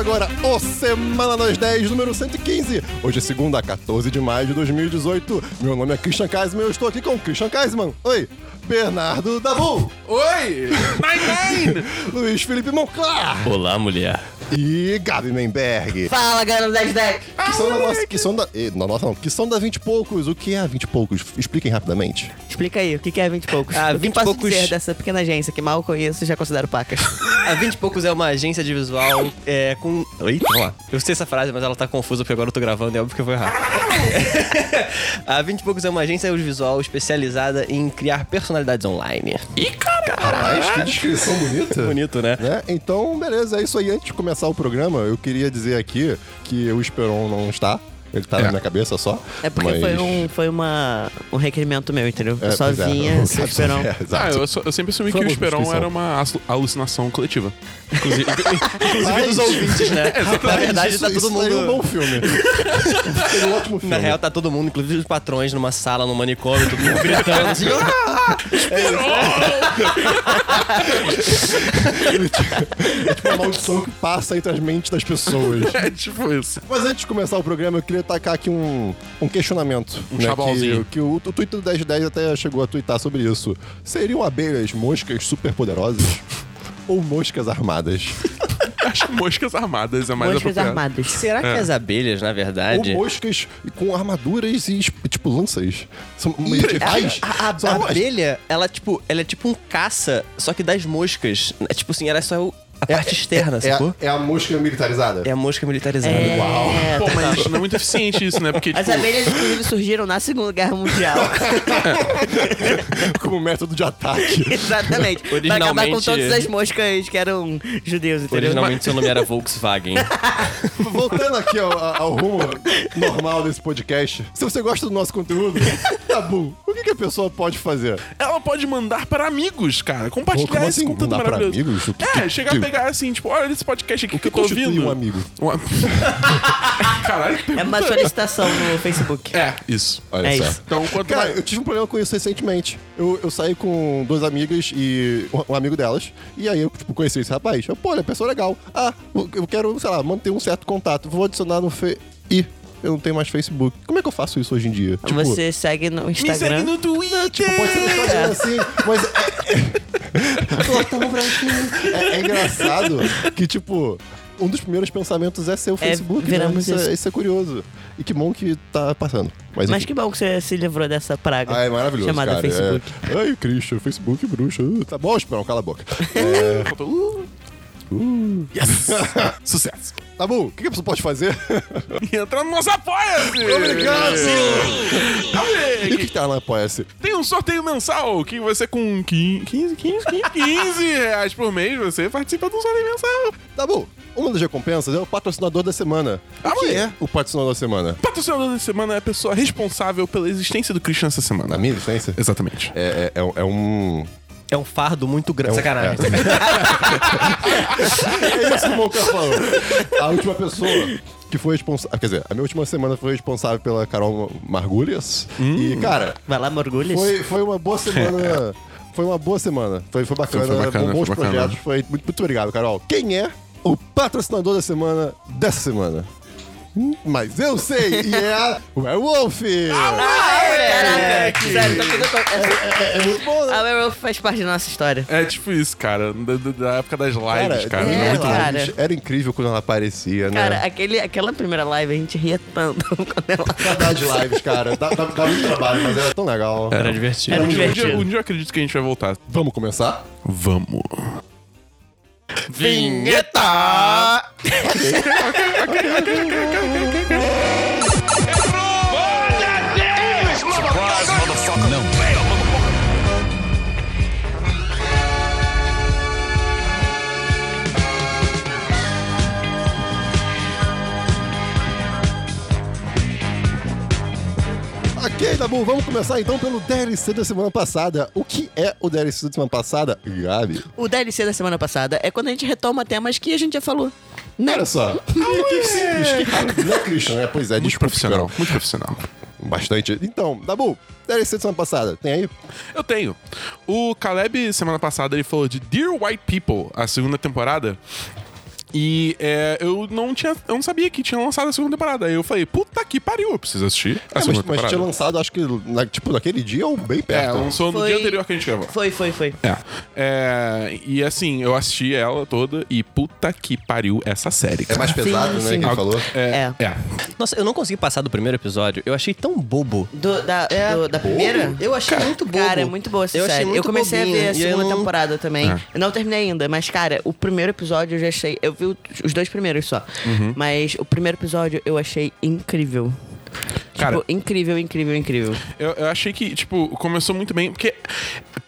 agora o Semana das 10, número 115. Hoje é segunda, 14 de maio de 2018. Meu nome é Christian Kaisman e eu estou aqui com Christian Kaisman. Oi. Bernardo Dabu. Oi! Nine Nine! Luiz Felipe Monclar. Olá, mulher. E Gabi Menberg. Fala, galera 1010. Que são da nossa. Que são da. eh, Não, nossa, não. Que são da 20 e poucos. O que é 20 e poucos? Expliquem rapidamente. Explica aí, o que que é 20 e poucos? Ah, o que 20 e posso poucos- dizer dessa pequena agência que mal conheço e já considero pacas? A 20 e poucos é uma agência de visual é, com. Eita, vamos lá. Eu sei essa frase, mas ela tá confusa porque agora eu tô gravando e é óbvio que eu vou errar. a 20 e poucos é uma agência audiovisual especializada em criar personalidades online. Ih, cara! Caralho, que descrição bonita. Bonito, né? Né? Então, beleza, é isso aí. Antes de começar o programa, eu queria dizer aqui que o Esperon não está. Ele tá É. na minha cabeça só. É porque mas- foi, um, foi uma, um requerimento meu, entendeu? É, é, vinha, o se Gabi só esperão. exato. Ah, eu, eu sempre assumi Foi que o Esperão era uma alu- alucinação coletiva. Inclusive, inclusive dos ouvintes, né? Na verdade, isso, tá todo isso mundo. é um bom filme. Seria um ótimo filme. Na real, tá todo mundo, inclusive os patrões, numa sala, no manicômio, todo mundo gritando assim. "Ah!" É tipo uma maldição que passa entre as mentes das pessoas. É tipo isso. Mas antes de começar o programa, eu queria tacar aqui um, um questionamento. Um né, chabalzinho. que, que o, o Twitter do 1010 até chegou a twittar sobre isso. Seriam abelhas moscas superpoderosas? Ou moscas armadas? Acho que moscas armadas é mais Moscas armadas. Será que É. as abelhas, na verdade. Ou moscas com armaduras e, tipo, lanças? São medievais? A, a- São a armas- abelha, ela, tipo, ela é tipo um caça, só que das moscas. É tipo assim, ela é só o- a parte externa, é, sacou? é a mosca militarizada? É a mosca militarizada. É, Pô, total. mas não é muito eficiente isso, né? Porque, As tipo, abelhas, inclusive, surgiram na Segunda Guerra Mundial. Como método de ataque. Exatamente. Pra acabar com Originalmente- todas as moscas que eram judeus, entendeu? Originalmente seu nome era Volkswagen. Voltando aqui ao, ao rumo normal desse podcast, se você gosta do nosso conteúdo, Tabu, o que, que a pessoa pode fazer? ela pode mandar para amigos, cara. Compartilhar Como esse assim? conteúdo Mandar pra maravilhoso. amigos? Que- É, chegar que- a pegar assim, tipo, olha esse podcast aqui O que, que eu tô ouvindo. um amigo? Uma- Caralho, que É uma solicitação no Facebook. É, isso. Olha É só. isso. Então, quanto Cara, mais... eu tive um problema com isso recentemente. Eu, eu saí com duas amigas e um, um amigo delas. E aí eu tipo, conheci esse rapaz. Eu, Pô, ele é pessoa legal. Ah, eu quero, sei lá, manter um certo contato. Vou adicionar no Fe... Ih, eu não tenho mais Facebook. Como é que eu faço isso hoje em dia? Tipo, Você segue no Me segue Instagram. no Twitter! Tipo, pode ser no Instagram assim, mas é, é... Branquinho. É, é engraçado que, tipo, um dos primeiros pensamentos é ser o Facebook. né? viramos isso, isso. É, isso é curioso. E que bom que tá passando. Mas, Mas enfim. que bom que você se livrou dessa praga. Ah, é maravilhoso, Chamada cara. Facebook. É... Ai, Christian, Facebook, bruxa. Uh, tá bom, Esperão, cala a boca. É... Uh, Uh. yes! Sucesso! Tá bom, o que a pessoa pode fazer? Entra no nosso Apoia-se! Obrigado! E o que, tá no Apoia-se? Tem um sorteio mensal que você com 15, 15, 15, 15 reais por mês, você participa de um sorteio mensal. Tá bom, uma das recompensas é o patrocinador da semana. Ah, o que é o patrocinador da semana? O patrocinador da semana é a pessoa responsável pela existência do Christian essa semana. Na minha licença? Exatamente. É, é, é um- é um... É fardo muito grande. É um- Sacanagem. É isso que o Monca falou. A última pessoa que foi responsável. Quer dizer, a minha última semana foi responsável pela Carol Margulhas. E, cara, Vai lá, Morgulhos. foi, foi uma boa semana. Foi uma boa semana. Foi, foi bacana. Foi- foi bacana, bons foi bacana. projetos. Foi muito, muito obrigado, Carol. Quem é o patrocinador da semana dessa semana? Mas eu sei, e é a Werewolf! Caraca, sério, tá tudo... É, é muito bom, né? A Werewolf faz parte da nossa história. É tipo isso, cara. Da, da- época das lives, cara. é, muito lives, cara. Era incrível quando ela aparecia, né? Cara, aquele, aquela primeira live a gente ria tanto quando ela... Saudade de lives, cara. Dá, dá, dá muito trabalho, mas era tão legal. Era divertido. Era Um dia, um, dia, divertido. um dia eu acredito que a gente vai voltar. Vamos começar? Vamos. Vinheta! Ok, tá bom. Vamos começar então pelo DLC da semana passada. O que é o DLC da semana passada, Gabi? O DLC da semana passada é quando a gente retoma temas que a gente já falou. Né? Olha só. Que, que simples, que rápido, né, Christian? É, pois é, Muito desculpa, profissional. Esperão. Muito profissional. Bastante. Então, Dabu, DLC da semana passada, tem aí? Eu tenho. O Caleb, semana passada, ele falou de Dear White People, a segunda temporada. E é, eu não tinha. Eu não sabia que tinha lançado a segunda temporada. Aí eu falei, puta que pariu, eu preciso assistir a É, mas, segunda mas temporada. tinha lançado, acho que, na- tipo, naquele dia ou bem É, perto. lançou no Foi- dia anterior que a gente gravou. Foi, foi, foi. É. É, E assim, eu assisti ela toda e puta que pariu essa série. É cara. mais pesado, né? sim. Que ele falou. É. É. é. Nossa, eu não consegui passar do primeiro episódio. Eu achei tão bobo. Do- da, do- da primeira? Eu achei muito bobo. Cara, é muito boa essa Eu achei série. muito eu comecei bobinho, a ver a eu segunda não- temporada também. É. Eu não terminei ainda, mas, cara, o primeiro episódio eu já achei. Eu vi os dois primeiros só. Uhum. Mas o primeiro episódio eu achei incrível. Cara- tipo, incrível, incrível, incrível. Eu, eu achei que, tipo, começou muito bem, porque.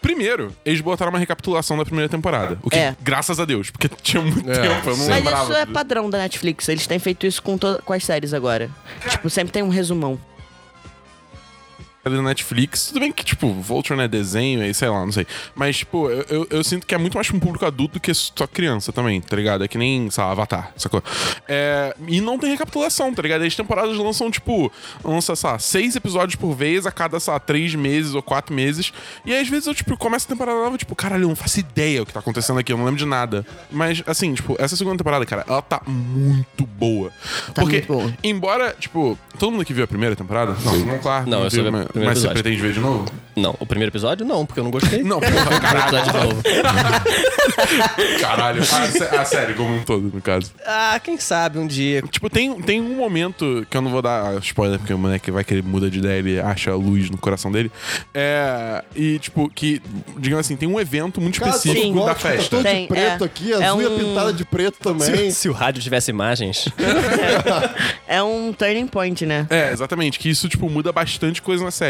Primeiro, eles botaram uma recapitulação da primeira temporada. O que, É. graças a Deus, porque tinha muito É. tempo, eu não Mas lembrava. isso é padrão da Netflix. Eles têm feito isso com, to- com as séries agora. Tipo, sempre tem um resumão. Da Netflix. Tudo bem que, tipo, Vulture não é desenho, e sei lá, não sei. Mas, tipo, eu, eu, eu sinto que é muito mais pra um público adulto do que só criança também, tá ligado? É que nem, sei lá, Avatar, sacou? É, e não tem recapitulação, tá ligado? As temporadas lançam, tipo, lança, sei lá, seis episódios por vez a cada, sei lá, três meses ou quatro meses. E aí, às vezes eu, tipo, começo a temporada nova, tipo, caralho, eu não faço ideia o que tá acontecendo aqui, eu não lembro de nada. Mas, assim, tipo, essa segunda temporada, cara, ela tá muito boa. Tá Porque, muito boa. embora, tipo, todo mundo que viu a primeira temporada? Não, não, claro. Não, eu só vi primeiro mas você episódio. pretende ver de novo? Não, o primeiro episódio não, porque eu não gostei. Não, porra, O primeiro caralho. episódio de novo. Caralho. A, a série como um todo, no caso. Ah, quem sabe um dia. Tipo, tem, tem um momento que eu não vou dar spoiler, porque o moleque vai que ele muda de ideia, ele acha a luz no coração dele. É. E, tipo, que, digamos assim, tem um evento muito Cara, específico todo da gótico, festa. Tá todo Tem, de preto é. aqui, É azul e um- pintada de preto também. Se, se o rádio tivesse imagens. É um turning point, né? É, exatamente. Que isso, tipo, muda bastante coisa na série.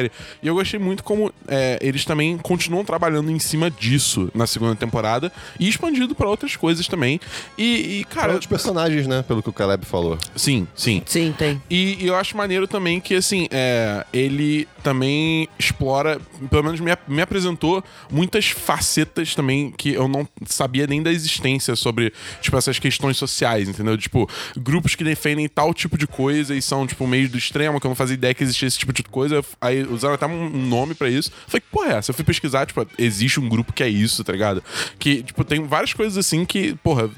E eu gostei muito como é, eles também continuam trabalhando em cima disso na segunda temporada e expandido pra outras coisas também. E, e, Para cara, outros personagens, né? Pelo que o Caleb falou. sim, sim. Sim, tem. E, e eu acho maneiro também que, assim, é, ele também explora, pelo menos me, me apresentou muitas facetas também que eu não sabia nem da existência sobre, tipo, essas questões sociais, entendeu? Tipo, grupos que defendem tal tipo de coisa e são, tipo, meio do extremo, que eu não fazia ideia que existia esse tipo de coisa. Aí usaram até um, nome pra isso. Falei, que porra é essa? Eu fui pesquisar, tipo, existe um grupo que é isso, tá ligado? Que, tipo, tem várias coisas assim que, porra,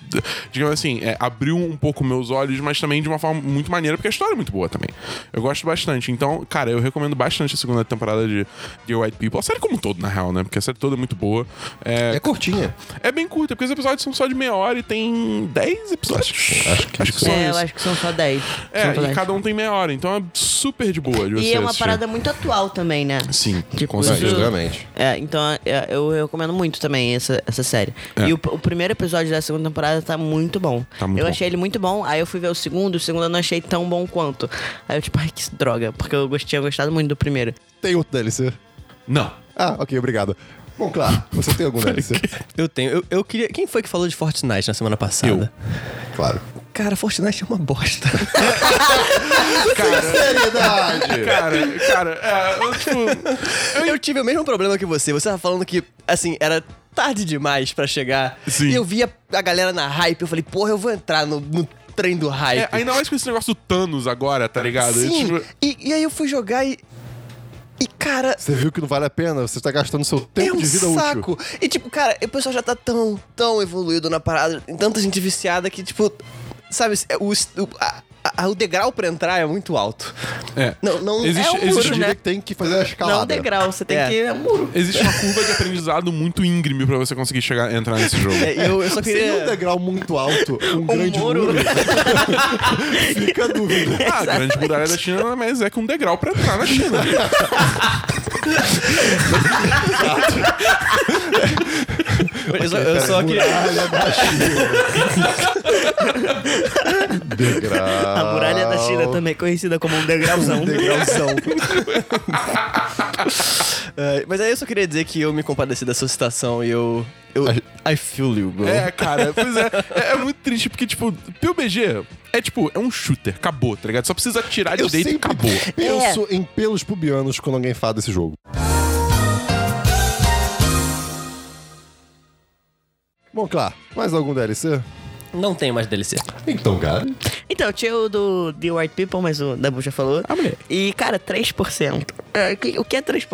digamos assim, é, abriu um pouco meus olhos, mas também de uma forma muito maneira, porque a história é muito boa também. Eu gosto bastante. Então, cara, eu recomendo bastante a segunda temporada de The White People. A série como um todo, na real, né? Porque a série toda é muito boa. É, É curtinha. é bem curta, porque os episódios são só de meia hora e tem 10 episódios. Acho que- acho que são É, eu acho que são só 10. É, São só e 10. cada um tem meia hora, então é super de boa de você E é uma assistir. parada muito atual também, né? Sim, Tipo, com isso- certeza. É, então é, eu recomendo muito também essa, essa série. É. E o, o primeiro episódio da segunda temporada tá muito bom. Tá muito eu bom. achei ele muito bom, aí eu fui ver o segundo, o segundo eu não achei tão bom quanto. Aí eu, tipo, ai, que droga, porque eu tinha gostado muito do primeiro. Tem outro DLC? Não. Ah, ok, obrigado. Bom, claro, você tem algum DLC? Eu tenho. Eu, eu queria. Quem foi que falou de Fortnite na semana passada? Claro. Cara, Fortnite é uma bosta. Seriedade! Cara, cara, é, eu, tipo, eu tive o mesmo problema que você. Você tava falando que, assim, era tarde demais pra chegar. Sim. E eu via a galera na hype. Eu falei, porra, eu vou entrar no, no trem do hype. é, ainda mais com esse negócio do Thanos agora, tá ligado? E, Sim. tipo, E, e aí eu fui jogar e. E, cara. Você viu que não vale a pena? Você está gastando seu É tempo um de vida útil. saco. E, tipo, cara, o pessoal já tá tão, tão evoluído na parada, tem tanta gente viciada que, tipo, sabe, o, o, a- a- o degrau pra entrar é muito alto. é. Não, não Existe- é um existe- muro, diria né? tem que fazer a Não escalada. degrau, você tem É. que. É um muro. Existe uma curva de aprendizado muito íngreme pra você conseguir chegar, entrar nesse jogo. É, eu, eu só Seria um queria. degrau muito alto, um, grande muro. muro. Fica a dúvida. Ah, a grande muralha da China nada mais é que um degrau pra entrar na China. Eu só, eu só queria. Muralha da China. Degrau. A muralha da China também é conhecida como um degrauzão. Degrauzão. É, mas aí eu só queria dizer que eu me compadeci dessa situação e eu. eu I feel you, bro. É, cara, pois é, é. é muito triste, porque, tipo, PUBG é tipo, é um shooter, acabou, tá ligado? Só precisa atirar Eu direito e acabou. penso em pelos pubianos quando alguém fala desse jogo. Bom, claro, mais algum DLC? Não tem mais DLC. Então, cara. Então, tinha o do The White People, mas o Dabu já falou. Ah, moleque. E, cara, 3%. É, que- o que é 3%?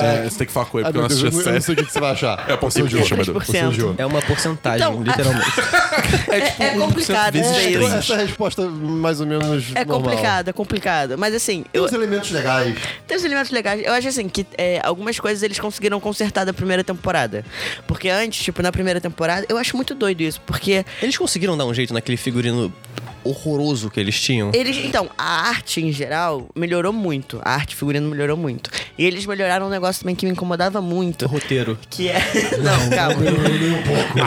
Ah, É, você tem que falar com ele, Ah, porque eu não assisti eu a não série. sei o que você vai achar. É, odiou. chama, Você odiou. É uma porcentagem, Então, a- literalmente. É, tipo, É 1% complicado isso. Essa é a resposta mais ou menos É normal. complicado, é complicado. Mas assim, Tem eu, uns elementos legais. tem os elementos legais. Eu acho assim que é, algumas coisas eles conseguiram consertar da primeira temporada. Porque antes, tipo, na primeira temporada, eu acho muito doido isso. Porque Eles conseguiram dar um jeito naquele figurino horroroso que eles tinham. eles. Então, a arte em geral melhorou muito. A arte figurino melhorou muito. E eles melhoraram um negócio também que me incomodava muito. O roteiro. Que é. Não, calma.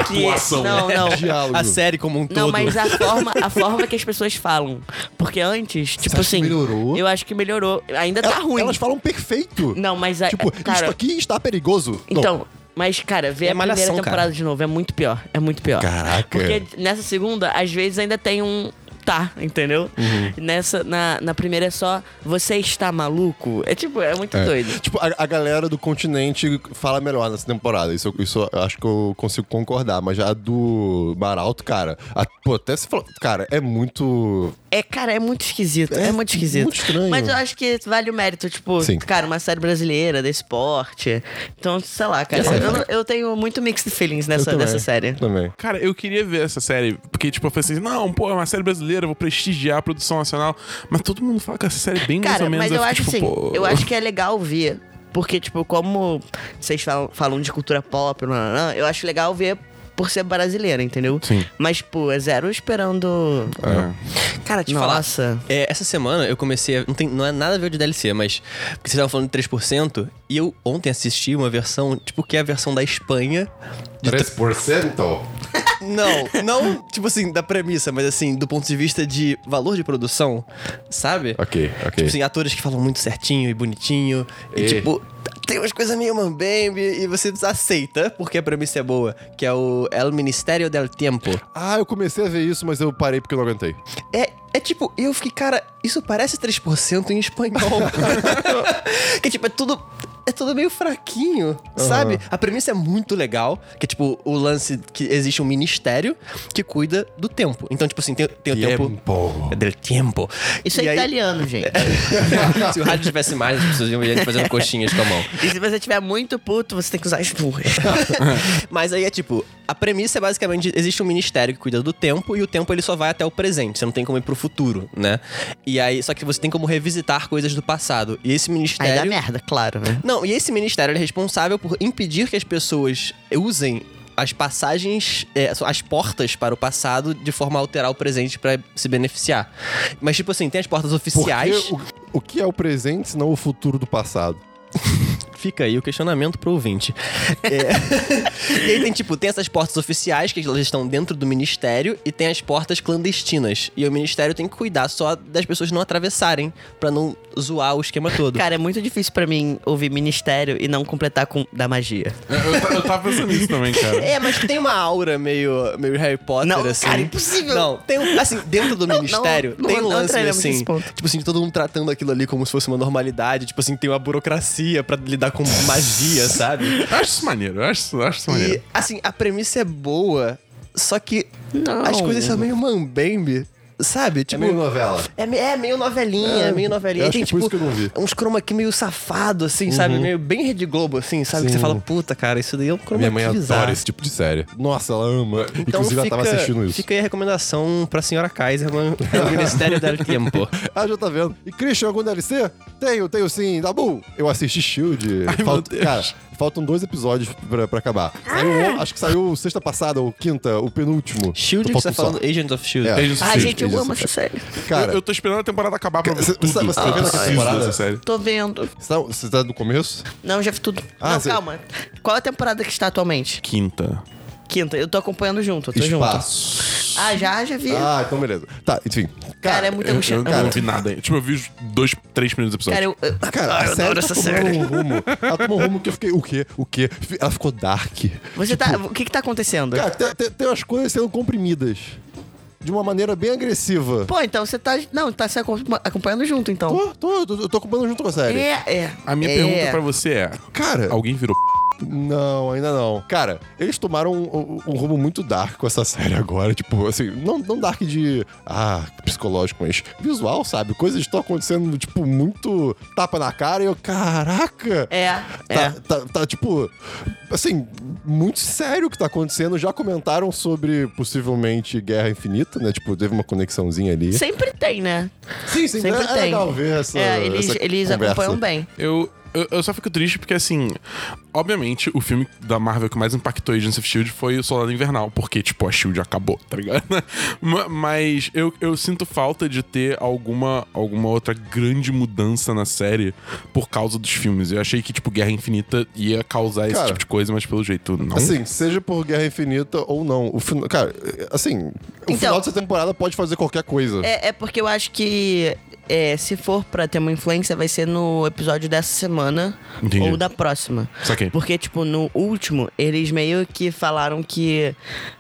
Que é- Atuação. Não, não. Diálogo. A série como um Não, todo. mas a forma, a forma que as pessoas falam. Porque antes, tipo acha que assim. melhorou? Eu acho que melhorou. Ainda tá Ela- ruim. Elas falam perfeito. Não, mas a, Tipo, cara, isto aqui está perigoso. Não. Então, mas, cara, ver É a primeira temporada cara. de novo é muito pior. É muito pior. Caraca. Porque nessa segunda, às vezes ainda tem um. Tá, entendeu? Uhum. Nessa, na, na primeira é só você está maluco. É tipo, é muito É. doido. Tipo, a, a galera do continente fala melhor nessa temporada. Isso, eu- isso acho que eu consigo concordar. Mas a do Maralto, cara, a- pô, até se falou. Cara, é muito. É, cara, é muito esquisito. É, É muito esquisito. muito estranho. Mas eu acho que vale o mérito, tipo, Sim. cara, uma série brasileira, desse porte. Então, sei lá, cara. Eu, eu tenho muito mixed feelings eu nessa, também, nessa série. Também. Cara, eu queria ver essa série, porque, tipo, eu falei assim, não, pô, é uma série brasileira, eu vou prestigiar a produção nacional. Mas todo mundo fala que essa série é bem mais Cara, ou menos. mas eu fico, acho tipo, assim, pô, eu acho que é legal ver. Porque, tipo, como vocês falam, falam de cultura pop, nananã, eu acho legal ver por ser brasileira, entendeu? Sim. Mas, pô, é zero esperando. É. Cara, te falar. Nossa. É, essa semana eu comecei a. Não, tem, não é nada a ver de DLC, mas. Porque vocês estavam falando de 3%. E eu ontem assisti uma versão, tipo, que é a versão da Espanha. De 3%? Não, não, tipo assim, da premissa, mas assim, do ponto de vista de valor de produção, sabe? Ok, ok. Tipo assim, atores que falam muito certinho e bonitinho. E, E? tipo, tem umas coisas meio mambembe e você aceita porque a premissa é boa, que é o El Ministério del Tiempo. Ah, eu comecei a ver isso, mas eu parei porque eu não aguentei. É, é tipo, eu fiquei, cara, isso parece 3% em espanhol. que tipo, é tudo. É tudo meio fraquinho, sabe? A premissa é muito legal, que é tipo o lance que existe um ministério que cuida do tempo. Então, tipo assim, tem, tem o tempo. Tempo. É del tempo. Isso E é aí- italiano, gente. Se o rádio tivesse mais, as pessoas iam fazendo coxinhas com a mão. e se você estiver muito puto, você tem que usar esturras. Mas aí é tipo, a premissa é basicamente, existe um ministério que cuida do tempo e o tempo ele só vai até o presente, você não tem como ir pro futuro, né? E aí, só que você tem como revisitar coisas do passado. E esse Aí dá ministério... merda, claro, né? Não, e esse ministério é responsável por impedir que as pessoas usem as passagens, é, as portas para o passado de forma a alterar o presente pra se beneficiar. Mas tipo assim, tem as portas oficiais. O, o que é o presente, senão o futuro do passado? Fica aí o questionamento pro ouvinte. É. e aí tem, tipo, tem essas portas oficiais, que elas estão dentro do ministério, e tem as portas clandestinas. E o ministério tem que cuidar só das pessoas não atravessarem, pra não zoar o esquema todo. Cara, é muito difícil pra mim ouvir ministério e não completar com da magia. Eu, eu, eu tava pensando nisso também, cara. É, mas tem uma aura meio, meio Harry Potter, Não, assim. cara, impossível. Não, tem um, assim, dentro do Não, ministério, não, tem um lance assim, tipo assim, de todo mundo tratando aquilo ali como se fosse uma normalidade, tipo assim, tem uma burocracia pra lidar com magia, sabe? Eu acho isso maneiro, eu acho, eu acho isso maneiro. E, assim, a premissa é boa, só que Não. as coisas são meio mambembe, sabe? Tipo, é meio novela. é, é meio novelinha, é, meio novelinha. tem, tipo, isso que eu não vi. uns chroma key meio safado, assim, sabe? Meio bem Rede Globo, assim, sabe? Que você fala, puta, cara, isso daí é um chroma Minha mãe adora esse tipo de série. Nossa, ela ama. Então Inclusive, fica, ela tava assistindo isso. Fica aí a recomendação pra senhora Kaiser no no Ministério del Tempo. Ah, já tá vendo. E Christian, algum DLC? Tenho, tenho sim. Dabu, eu assisti Shield. Ai, Deus. Cara, faltam dois episódios pra, pra acabar. Saiu, acho que saiu sexta passada, ou quinta, o penúltimo. Shield, que você tá falando Agent of Shield. É. Agents of Ai, Shield, gente, eu amo essa série. Cara, eu, eu tô esperando a temporada acabar pra ver Você- tudo. você- tá vendo a preciso temporada? dessa série. Tô vendo. você, tá, você tá no começo? Não, já vi tudo. Ah, não, você- calma. Qual a temporada que está atualmente? Quinta. Quinta. Eu tô acompanhando junto, eu tô junto. Espaço. Ah, já, já vi. Ah, então beleza. Tá, enfim. Cara, é muito Eu, eu, não vi nada ainda. Tipo, eu vi os dois, três primeiros episódios. Cara, eu. eu- Cara, Ah, a eu série adoro tá essa tomando série. um rumo. Ela tomou um rumo que eu fiquei, o quê? O quê? Ela ficou dark. Você tá. O que que tá acontecendo? Cara, tem, tem, tem umas coisas sendo comprimidas. De uma maneira bem agressiva. Pô, então você tá. Não, tá se acompa- acompanhando junto, então. Tô, tô, eu tô, eu tô acompanhando junto com a série. É, é. A minha é. pergunta pra você é: Cara, alguém virou Não, ainda não. Cara, eles tomaram um, um- um rumo muito dark com essa série agora. Tipo, assim, não, não dark de. Ah, psicológico, mas visual, sabe? Coisas estão acontecendo, tipo, muito tapa na cara e eu, caraca! É, Tá, é. tá, tá, tipo, assim, muito sério o que tá acontecendo. Já comentaram sobre possivelmente Guerra Infinita, né? Tipo, teve uma conexãozinha ali. Sempre tem, né? Sim, sim, Sempre é, é tem. legal ver essa. é, eles, essa eles conversa. acompanham bem. Eu, eu, eu só fico triste porque, assim, obviamente, o filme da Marvel que mais impactou Agents of S.H.I.E.L.D. foi o Soldado Invernal, porque, tipo, a S.H.I.E.L.D. acabou, tá ligado? Ma- Mas eu, eu sinto falta de ter alguma, alguma outra grande mudança na série por causa dos filmes. Eu achei que, tipo, Guerra Infinita ia causar esse Cara, tipo de coisa, mas pelo jeito não. Assim, seja por Guerra Infinita ou não. O final, cara, assim, o Então- final dessa temporada pode fazer qualquer coisa. É, é porque eu acho que é, se for pra ter uma influência, vai ser no episódio dessa semana Entendi. ou da próxima. Saquei. Porque, tipo, no último, eles meio que falaram que.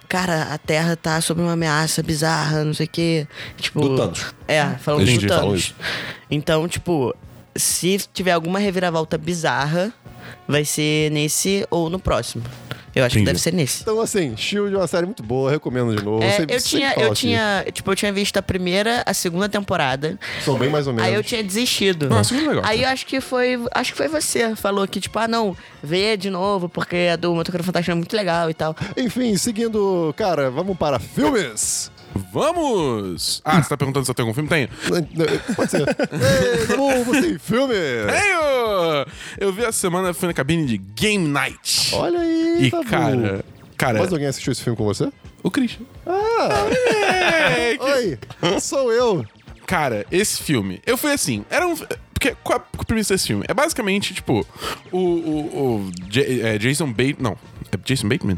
Cara, a Terra tá sob uma ameaça bizarra, não sei o quê. Tipo. Do Thanos. É, falando Entendi, do Thanos. Então, tipo, se tiver alguma reviravolta bizarra, vai ser nesse ou no próximo. Eu acho Entendi. que deve ser nesse. Então, assim, Shield é uma série muito boa, recomendo de novo. É, sempre- eu tinha, eu aqui. tinha, tipo, eu tinha visto a primeira, a segunda temporada. São bem mais ou menos. Aí eu tinha desistido. Nossa, muito legal. Aí eu acho que foi. Acho que foi você. Falou que, tipo, ah, não, vê de novo, porque a do Motoqueiro Fantástico é muito legal e tal. Enfim, seguindo, cara, vamos para filmes. Vamos! Ah, você tá perguntando se eu tenho algum filme? Tenho. Pode ser. Ei, Dabu, você tem filme? Tenho! Eu vi a semana, fui na cabine de Game Night. Olha aí, E, Dabu. cara... Cara, Mais alguém assistiu esse filme com você? o Christian. Ah, É, que- oi, sou eu. Cara, esse filme, eu fui assim, era um. Porque qual a premissa desse filme? É basicamente, tipo, o, o, o J- é, Jason Bateman. Não, é Jason Bateman?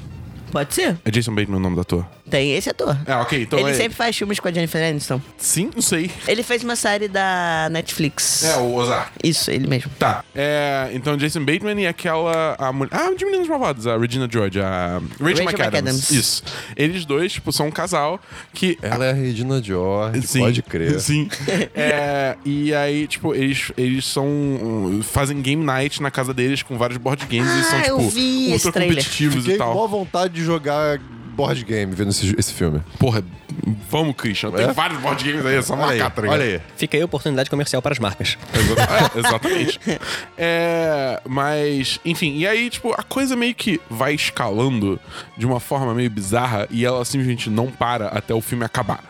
Pode ser? É Jason Bateman o nome do ator? Tem esse ator. Ah, ok, então ele é. sempre faz filmes com a Jennifer Aniston. Sim, não sei. Ele fez uma série da Netflix. É, o Ozark. Isso, ele mesmo. Tá. É, então, Jason Bateman e aquela. A mulher. Ah, de Meninas Malvadas, a Regina George, a Rachel, Rachel McAdams. McAdams. Isso. Eles dois, tipo, são um casal que. Ela é a Regina George, Sim, pode crer. Sim. É, e aí, tipo, eles, eles são. fazem game night na casa deles com vários board games e são, Ah, eu tipo, vi esse ultra trailer. competitivos Fiquei e com tal. maior vontade de jogar board game vendo esse, esse filme. Porra, vamos, Christian. Tem É? vários board games aí, é só marcar, tá ligado? olha aí. Fica aí a oportunidade comercial para as marcas. Exa- é, exatamente. É, mas, enfim, e aí, tipo, a coisa meio que vai escalando de uma forma meio bizarra e ela simplesmente não para até o filme acabar.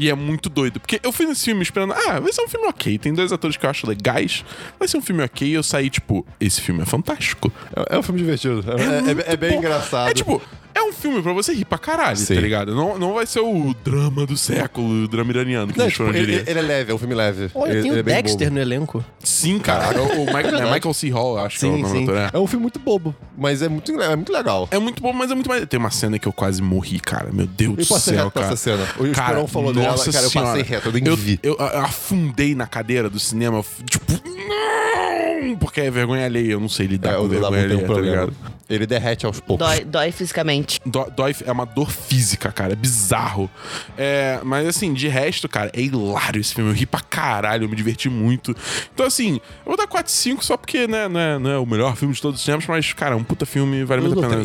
E é muito doido. Porque eu fui nesse filme esperando, ah, vai ser um filme ok. Tem dois atores que eu acho legais. Vai ser um filme ok. E eu saí, tipo, esse filme é fantástico. É, é um filme divertido. É, é- muito é bem bom. engraçado. É tipo, é um filme pra você rir pra caralho, Sim. tá ligado? Não, não vai ser o drama do século, o drama iraniano, que Não, a tipo, ele, diria. ele é leve, é um filme leve. Olha, ele, tem ele é o bem Dexter bobo. no elenco. Sim, cara. o, o Michael, é Michael C. Hall, acho que é o Sim, nome sim. do ator, é. É um filme muito bobo, mas é muito, é muito legal. É muito bom, mas é muito mais. Tem uma cena que eu quase morri, cara. Meu Deus Eu do passei céu, cara. essa cena. O cara, Esperão falou dela, nossa cara, eu passei reto, eu nem eu, vi. Eu, eu afundei na cadeira do cinema, tipo, não! Porque é vergonha alheia, eu não sei lidar É, com vergonha tem um alheia, tá problema. ligado? Ele derrete aos poucos. Dói, dói fisicamente. Dó- Dói, é uma dor física, cara. É bizarro. É, mas assim, de resto, cara, é hilário esse filme. Eu ri pra caralho, eu me diverti muito. Então, assim, eu vou dar 4 5 só porque, né, não é, não é o melhor filme de todos os tempos, mas, cara, é um puta filme, vale muito a pena.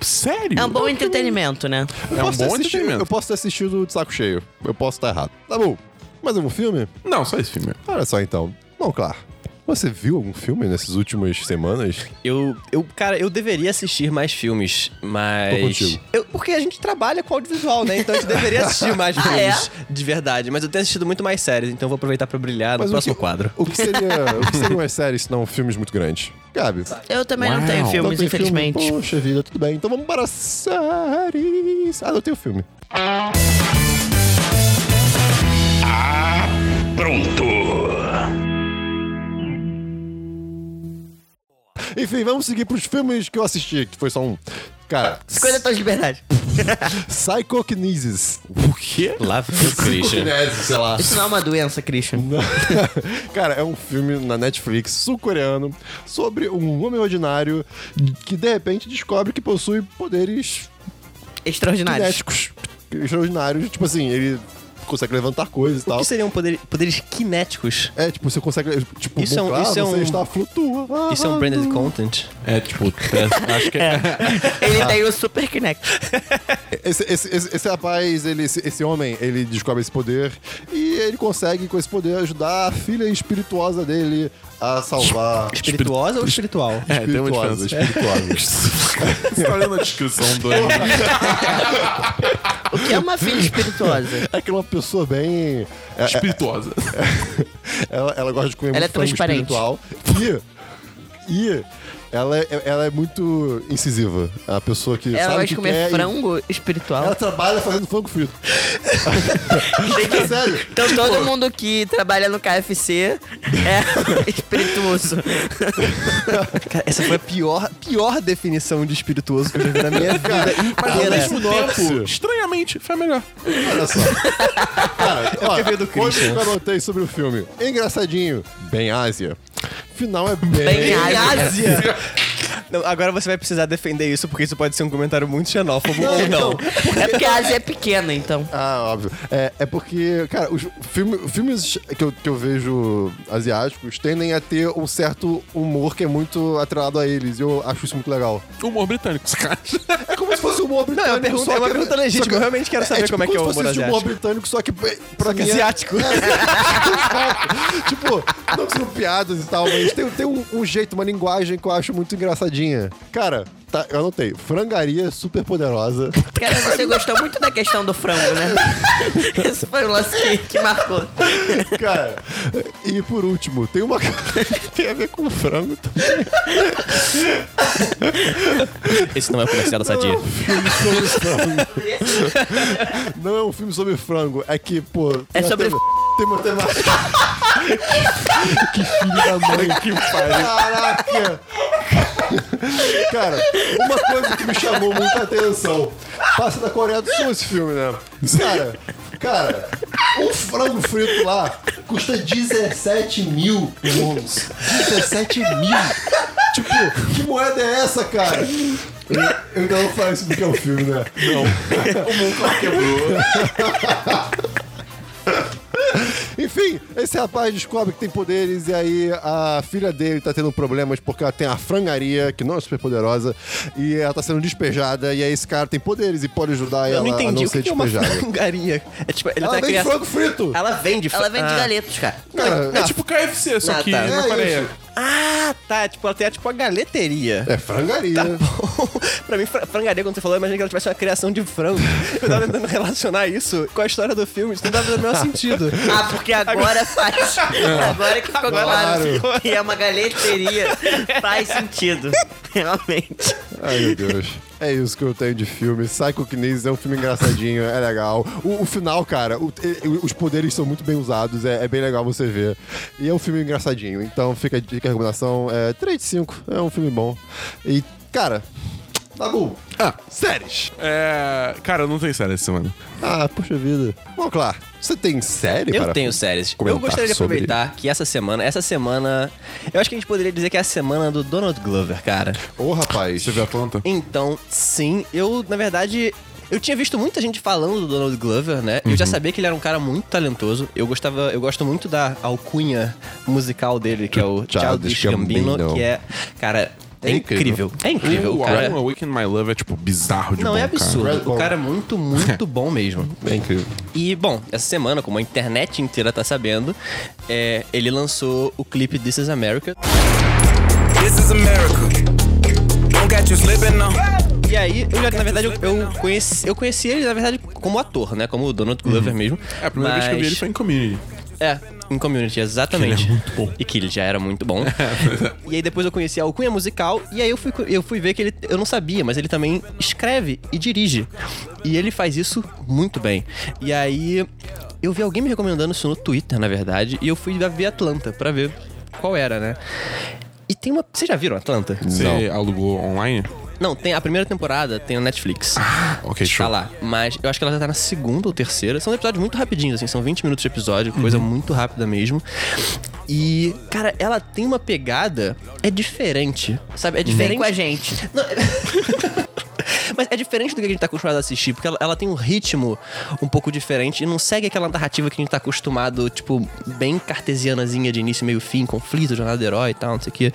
Sério? É um bom entretenimento, né? Eu É um bom entretenimento. Eu posso ter assistido de saco cheio. Eu posso estar errado. Tá bom. Mais algum filme? Não, só esse filme. Olha só então. Bom, claro. Você viu algum filme nessas últimas semanas? Eu, eu, cara, eu deveria assistir mais filmes, mas. Tô contigo. Eu- porque a gente trabalha com audiovisual, né? Então a gente deveria assistir mais Ah, filmes de verdade. Mas eu tenho assistido muito mais séries, então eu vou aproveitar pra brilhar no Mas o próximo que- quadro. O que seria, o que seriam as séries se não filmes muito grandes? Gabi? Eu também não Uau. tenho Não filmes, não tem infelizmente. Filme? Poxa vida, tudo bem. Então vamos para séries. Ah, não tenho filme. Pronto. Enfim, vamos seguir pros filmes que eu assisti, que foi só um. Cara, 50 tons de liberdade. Psychokinesis. O quê? Lá o Christian. Psychokinesis, sei lá. Isso não é uma doença, Christian. Cara, é um filme na Netflix sul-coreano sobre um homem ordinário que de repente descobre que possui poderes Extraordinário. kinéticos extraordinários. Tipo assim, ele consegue levantar coisas e O tal. que seriam poder- poderes kinéticos? É, tipo, você consegue. Tipo, Isso é um- isso é você um- está flutuando. Isso é um branded content? É, tipo, é, acho que é. Ele tem o Super Kinect. Esse, esse, esse, esse rapaz, ele, esse, esse homem, ele descobre esse poder e ele consegue, com esse poder, ajudar a filha espirituosa dele a salvar. Espirituosa ou espiritual? É, tem uma espirituosa, diferença. espirituosa. Você tá olhando a descrição do. O que é uma filha espirituosa? É que é uma pessoa bem. é- Espirituosa. ela, ela gosta de comer Ela muito é transparente. espiritual. E. E. Ela é, ela é muito incisiva. É uma pessoa que Ela sabe o vai que comer quer e- frango espiritual. Ela trabalha fazendo frango frito. é sério. Então todo mundo que trabalha no KFC é espirituoso. Cara, essa foi a pior, pior definição de espirituoso que eu já vi na minha vida Mas ao mesmo tempo, estranhamente, foi melhor. Olha só. Cara, ó, veio do Christian. que eu anotei sobre o filme. Engraçadinho. Bem Ásia. Final é bem... Bem Ásia. Não, agora você vai precisar defender isso, porque isso pode ser um comentário muito xenófobo ou não. É porque a Ásia é pequena, então. Ah, óbvio. É, é porque, cara, os filme- filmes que eu, que eu vejo asiáticos tendem a ter um certo humor que é muito atrelado a eles. E eu acho isso muito legal. Humor britânico, sacanagem. É como se fosse um humor Não, britânico. é uma pergunta, só é uma pergunta legítima. que- Eu realmente quero saber tipo como é que é o se humor fosse esse humor asiático. britânico, só que pra Só mim que é- asiático. tipo, não que sejam piadas e tal, mas tem, tem um, um jeito, uma linguagem que eu acho muito engraçadinha. Cara, tá, eu anotei. Frangaria super poderosa. Cara, você gostou muito da questão do frango, né? Esse foi o lance que, que marcou. Cara, e por último, tem uma coisa que tem a ver com frango também. Esse não é o comercial da Sadia. filme sobre frango. Não é um filme sobre frango, é que, pô. É tem sobre Tem uma temática. que filho da mãe que pariu. Caraca! Cara, uma coisa que me chamou muita atenção. Passa da Coreia do Sul esse filme, né? Cara, cara, um frango frito lá custa 17 mil wons. 17 mil! Tipo, que moeda é essa, cara? Eu, ainda não falei sobre o que é o filme, né? O mundo quebrou. Enfim, esse rapaz descobre que tem poderes e aí a filha dele tá tendo problemas porque ela tem a frangaria, que não é super poderosa, e ela tá sendo despejada, e aí esse cara tem poderes e pode ajudar Eu ela não a entendi não o que ser que é uma despejada. frangaria. É tipo, ele Ela tá vende criação- frango frito! Ela vende Ela vende ah. galetos, cara. Cara, É tipo KFC, só Ah, que tá. na É Coreia. isso. Ah, tá. Tipo, ela tem tipo a galeteria. é frangaria. Tá bom. pra mim, fra- frangaria, quando você falou, eu imaginei que ela tivesse uma criação de frango. Eu tava tentando relacionar isso com a história do filme, isso não tava fazendo o menor sentido. Ah, porque agora faz. Agora que ficou claro que é uma galeteria, faz sentido. Realmente. Ai, meu Deus. É isso que eu tenho de filme. Psycho Kinesis é um filme engraçadinho, é legal. O, o final, cara, o- os poderes são muito bem usados, é, é bem legal você ver. E é um filme engraçadinho. Então fica a dica, a recomendação. É 3 de 5, é um filme bom. E, cara, tá bom. Ah, séries. É. Cara, eu não tenho série essa semana. Ah, puxa vida. Bom, claro, você tem série Eu para tenho séries. Eu gostaria de sobre? aproveitar que essa semana, essa semana, eu acho que a gente poderia dizer que é a semana do Donald Glover, cara. Ô, rapaz. Você viu a planta? Então, sim, eu, na verdade, eu tinha visto muita gente falando do Donald Glover, né? Eu Uhum. já sabia que ele era um cara muito talentoso. Eu gostava, eu gosto muito da alcunha musical dele, que é o Childish Gambino, Gambino. que é, cara, é, É incrível. incrível. É incrível, o cara. Alan Awaken My Love é, tipo, bizarro de Não, bom, é absurdo. Bull. O cara é muito, muito bom mesmo. É incrível. E, bom, essa semana, como a internet inteira tá sabendo, é, ele lançou o clipe This Is America. This is America. Don't catch you slipping now. E aí, eu já, na verdade, eu, eu conheci, eu conheci ele, na verdade, como ator, né? Como o Donald Glover mesmo. É, a primeira vez que eu vi ele foi em Community. É, em Community, exatamente. Que ele é muito bom. E que ele já era muito bom. e aí depois eu conheci a Alcunha Musical, e aí eu fui, eu fui ver que ele, eu não sabia, mas ele também escreve e dirige. E ele faz isso muito bem. E aí eu vi alguém me recomendando isso no Twitter, na verdade, e eu fui ver Atlanta pra ver qual era, né? E tem uma. Vocês já viram Atlanta? Você alugou online? Não, tem a primeira temporada, tem no Netflix. Ok, show. Tá lá. Mas eu acho que ela já tá na segunda ou terceira. São episódios muito rapidinhos, assim, são 20 minutos de episódio, coisa muito rápida mesmo. E, cara, ela tem uma pegada. É diferente. Sabe? É Vem diferente. com a gente. Mas é diferente do que a gente tá acostumado a assistir, porque ela, ela tem um ritmo um pouco diferente e não segue aquela narrativa que a gente tá acostumado, tipo, bem cartesianazinha de início, meio fim, conflito, jornada do herói e tal, não sei o quê.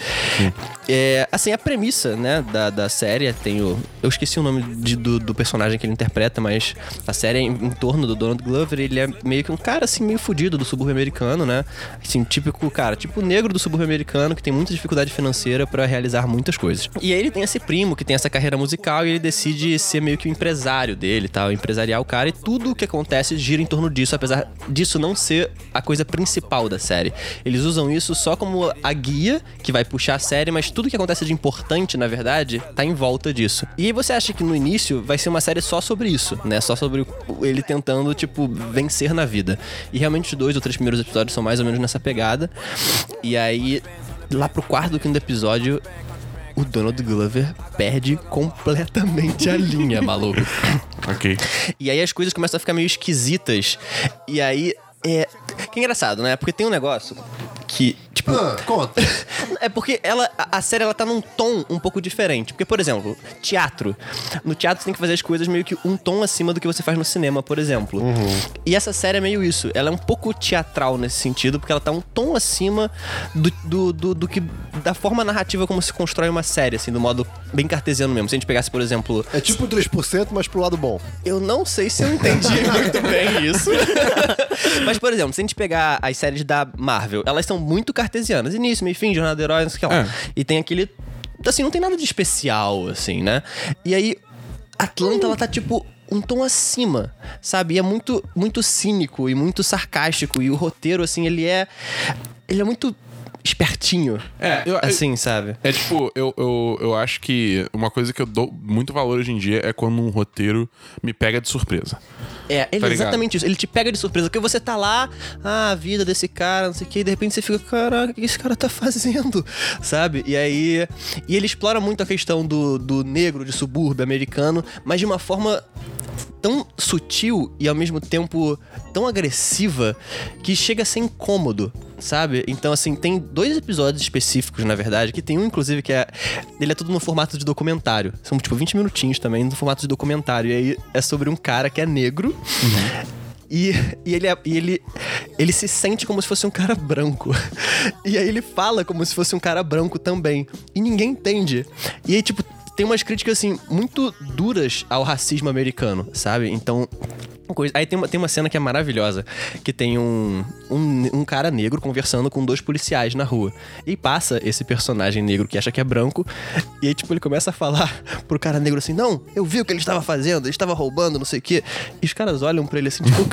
É, assim, a premissa, né, da, da série tem o. Eu esqueci o nome de- do, do personagem que ele interpreta, mas a série é em, em torno do Donald Glover. Ele é meio que um cara, assim, meio fudido do subúrbio americano, né? Assim, típico, cara, tipo negro do subúrbio americano que tem muita dificuldade financeira pra realizar muitas coisas. E aí ele tem esse primo que tem essa carreira musical e ele decide ser meio que o empresário dele tal, empresariar o cara. E tudo o que acontece gira em torno disso, apesar disso não ser a coisa principal da série. Eles usam isso só como a guia que vai puxar a série, mas tudo que acontece de importante, na verdade, tá em volta disso. E você acha que no início vai ser uma série só sobre isso, né? Só sobre o- ele tentando, tipo, vencer na vida. E realmente os dois ou três primeiros episódios são mais ou menos nessa pegada. E aí, lá pro quarto do quinto episódio, o Donald Glover perde completamente a linha, maluco. Ok. E aí as coisas começam a ficar meio esquisitas. E aí. É. Que engraçado, né? Porque tem um negócio que, tipo. Ah, conta. É porque ela, a série ela tá num tom um pouco diferente. Porque, por exemplo, teatro. No teatro você tem que fazer as coisas meio que um tom acima do que você faz no cinema, por exemplo. E essa série é meio isso. Ela é um pouco teatral nesse sentido, porque ela tá um tom acima do, do, do, do que. da forma narrativa como se constrói uma série, assim, do modo bem cartesiano mesmo. Se a gente pegasse, por exemplo, É tipo 3%, mas pro lado bom. eu não sei se eu entendi muito bem isso. Mas, por exemplo, se a gente pegar as séries da Marvel, elas são muito cartesianas. Início, meio fim, jornada do herói, não sei o que lá. É. E tem aquele. Assim, não tem nada de especial, assim, né? E aí, Atlanta, ela tá tipo. Um tom acima, sabe? E é muito, muito cínico e muito sarcástico. E o roteiro, assim, ele é. Ele é muito espertinho. É, eu, Assim, sabe? É tipo, eu, eu, eu acho que uma coisa que eu dou muito valor hoje em dia é quando um roteiro me pega de surpresa. É, ele Tá é exatamente isso. Ele te pega de surpresa. Porque você tá lá, ah, a vida desse cara, não sei o que, e de repente você fica, caraca, o que esse cara tá fazendo? Sabe? E aí. E ele explora muito a questão do, do negro de subúrbio americano, mas de uma forma tão sutil e ao mesmo tempo tão agressiva que chega a ser incômodo, sabe? Então, assim, tem dois episódios específicos, na verdade, que tem um, inclusive, que é. Ele é tudo no formato de documentário. São, tipo, 20 minutinhos também no formato de documentário. E aí é sobre um cara que é negro. E, e, ele, é- e ele, ele se sente como se fosse um cara branco. E aí ele fala como se fosse um cara branco também. E ninguém entende. E aí, tipo, tem umas críticas, assim, muito duras ao racismo americano, sabe? Então. coisa- Aí tem uma, tem uma cena que é maravilhosa, que tem um, um, um cara negro conversando com dois policiais na rua. E passa esse personagem negro que acha que é branco, e aí, tipo, ele começa a falar pro cara negro assim: Não, eu vi o que ele estava fazendo, ele estava roubando, não sei o quê. E os caras olham pra ele assim, tipo,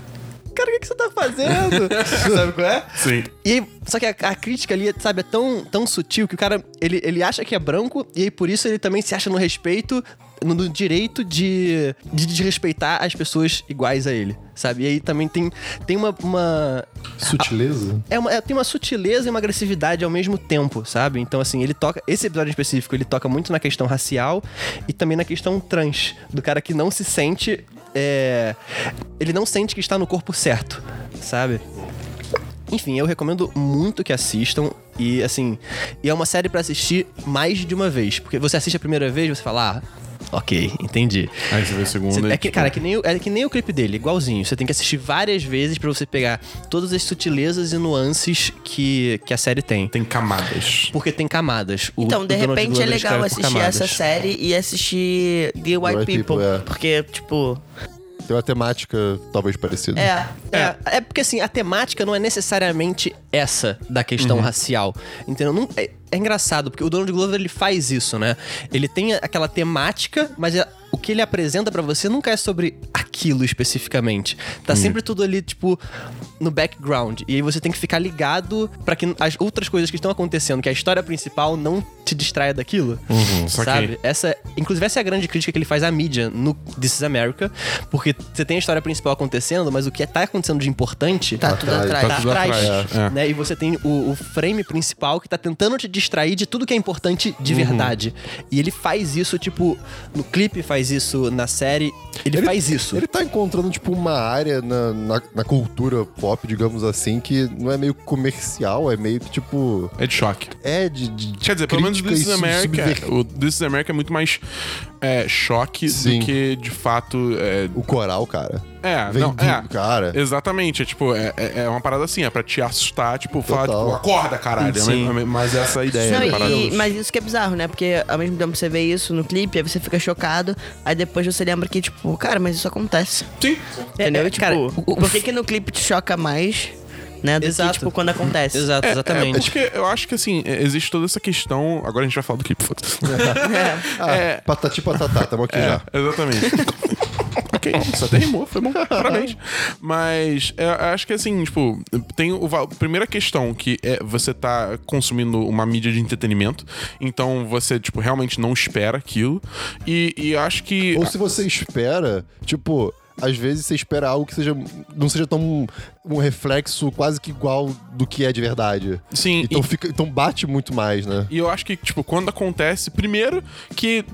cara, o que, que você tá fazendo? Sabe qual é? Sim. E aí, só que a, a crítica ali, sabe, é tão, tão sutil que o cara, ele, ele acha que é branco e aí por isso ele também se acha no respeito, no, no direito de, de desrespeitar as pessoas iguais a ele, sabe? E aí também tem, tem uma, uma Sutileza? é uma, é- tem uma sutileza e uma agressividade ao mesmo tempo, sabe? Então, assim, ele toca. Esse episódio em específico, ele toca muito na questão racial e também na questão trans. Do cara que não se sente. É, ele não sente que está no corpo certo, sabe? Enfim, eu recomendo muito que assistam. E, assim, e é uma série pra assistir mais de uma vez. Porque você assiste a primeira vez você fala, ah. Ok, entendi. Aí você vê a segunda. E, é que, tipo, cara, é que, nem, o- é que nem o clipe dele, igualzinho. Você tem que assistir várias vezes pra você pegar todas as sutilezas e nuances que, que a série tem. Tem camadas. Porque tem camadas. O- Então, de repente é Glover legal assistir essa série e assistir The White, White People. People, é. Porque, tipo. Tem uma temática talvez parecida. É. É, é porque assim, a temática não é necessariamente essa da questão racial. Entendeu? Não- é, é engraçado, porque o Donald Glover ele faz isso, né? Ele tem aquela temática, mas é- o que ele apresenta pra você nunca é sobre aquilo especificamente. Tá sempre tudo ali, tipo, no background. E aí você tem que ficar ligado pra que as outras coisas que estão acontecendo, que a história principal não te distraia daquilo. Uhum, sabe? Essa, inclusive, essa é a grande crítica que ele faz à mídia no This is America, porque você tem a história principal acontecendo, mas o que tá acontecendo de importante Tá tudo atrás. Tá tudo atrás. É. né? E você tem o, o frame principal que tá tentando te distrair de tudo que é importante de Uhum. verdade. E ele faz isso, tipo, no clipe faz faz isso na série, ele, faz isso. Ele tá encontrando, tipo, uma área na, na, na cultura pop, digamos assim, que não é meio comercial, é meio que, tipo... É de choque. É de, de Quer dizer, pelo menos This is America. subver- O This is America é muito mais é, choque Sim. do que de fato. É, O coral, cara. É Vem não, é. cara. Exatamente, é tipo, é, é é uma parada assim, é pra te assustar, tipo, falar, tipo, acorda, caralho. Sim. É, Mas essa é a ideia Não, parada. e- mas isso que é bizarro, né? Porque ao mesmo tempo você vê isso no clipe, aí você fica chocado, aí depois você lembra que, tipo, cara, mas isso acontece. Sim. Entendeu? é, tipo, cara, o- o- por que, que no clipe te choca mais, né? Do Exato. que, tipo, quando acontece. Exato, É, exatamente. É, porque eu acho que assim, é, existe toda essa questão. Agora a gente vai falar do clipe, foda-se. Ah, É. patati patatá, tamo aqui já. É, exatamente. ok, isso até rimou, foi bom, parabéns. Mas é, eu acho que assim, tipo, tem o, primeira questão que é você tá consumindo uma mídia de entretenimento, então você, tipo, realmente não espera aquilo. E, e eu acho que. Ou se você espera, tipo, às vezes você espera algo que seja não seja tão um reflexo quase que igual do que é de verdade. Sim, Então, e- fica, então bate muito mais, né? E eu acho que, tipo, quando acontece, primeiro que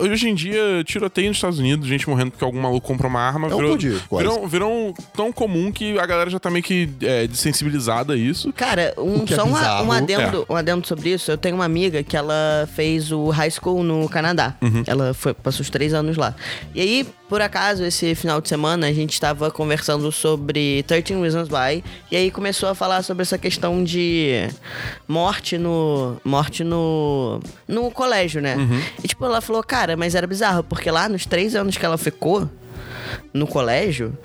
hoje em dia tiroteio nos Estados Unidos, gente morrendo porque algum maluco compra uma arma, É um virou, por dia, quase. virou, virou tão comum que a galera já tá meio que é, desensibilizada a isso. Cara, um, é só um, bizarro. um, adendo, É. um adendo sobre isso. Eu tenho uma amiga que ela fez o high school no Canadá. Uhum. Ela foi, passou os três anos lá. E aí, por acaso, esse final de semana, a gente tava conversando sobre 13 Reasons Why. E aí começou a falar sobre essa questão de morte no. Morte no. no colégio, né? Uhum. E tipo, ela falou, cara, mas era bizarro, porque lá nos três anos que ela ficou no colégio.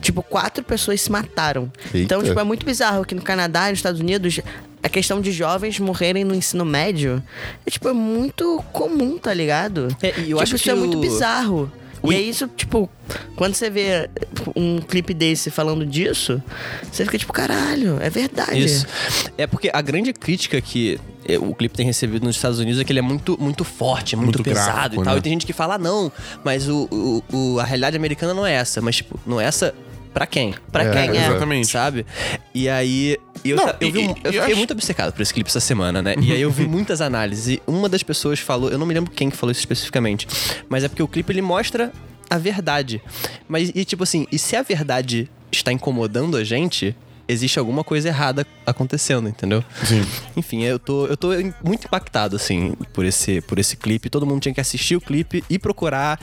Tipo, quatro pessoas se mataram. Então, Eita. tipo, é muito bizarro que no Canadá e nos Estados Unidos a questão de jovens morrerem no ensino médio é, tipo, é muito comum, tá ligado? É, e eu tipo, acho isso que é muito o- bizarro. O E é isso, tipo, quando você vê um clipe desse falando disso, você fica tipo, caralho, é verdade. Isso. É porque a grande crítica que é, o clipe tem recebido nos Estados Unidos é que ele é muito, muito forte, muito, Muito pesado gráfico, e tal. né? E tem gente que fala, ah, não, mas o, o, o- a realidade americana não é essa. Mas, tipo, não é essa pra quem? Pra É, quem é. Exatamente. Sabe? E aí. Eu, Não, eu, vi e- eu e fiquei acho- muito obcecado por esse clipe essa semana, né? E aí eu vi muitas análises. E uma das pessoas falou, eu não me lembro quem que falou isso especificamente, mas é porque o clipe ele mostra a verdade. Mas, e tipo assim, e se a verdade está incomodando a gente, existe alguma coisa errada acontecendo, entendeu? Sim. Enfim, eu tô, eu tô muito impactado, assim, por esse, por esse clipe. Todo mundo tinha que assistir o clipe e procurar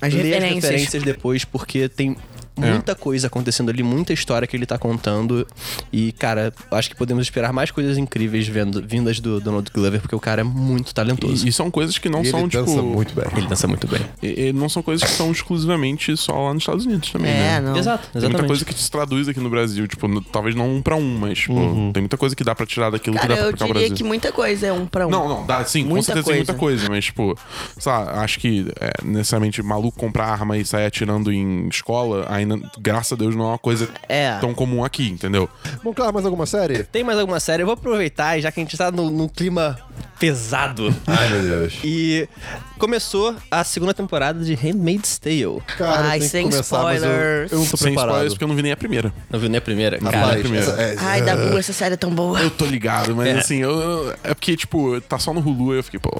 As ler as referências. referências depois, porque tem muita coisa acontecendo ali, muita história que ele tá contando. E, cara, acho que podemos esperar mais coisas incríveis vendo, vindas do Donald Glover, porque o cara é muito talentoso. E, e são coisas que não E são, ele tipo. dança muito bem. Ele dança muito bem. e- e não são coisas que são exclusivamente só lá nos Estados Unidos também, É, né? não. Exato, Tem muita exatamente. coisa que se traduz aqui no Brasil, tipo, no- talvez não um pra um, mas, tipo, tem muita coisa que dá pra tirar daquilo que Cara, dá pra eu aplicar ao diria Brasil. que muita coisa é um pra um. Não, não, dá, sim, com Muita certeza tem muita coisa. coisa, mas, tipo, sei lá, acho que é, necessariamente maluco comprar arma e sair atirando em escola, ainda, graças a Deus, não é uma coisa É. tão comum aqui, entendeu? Bom, claro, mais alguma série? Tem mais alguma série? Eu vou aproveitar, já que a gente tá no, no clima pesado. Ai, meu Deus. E começou a segunda temporada de Handmaid's Tale. Cara, Ai, sem começar, mas eu, spoilers. eu não tô Sem preparado. spoilers, porque eu não vi nem a primeira. Não viu nem a primeira? Rapaz, Cara, primeira. essa- é- Ai, Dabu, essa série é tão boa. Eu tô ligado, mas É. assim, eu, eu- é porque, tipo, tá só no Hulu e eu fiquei, pô.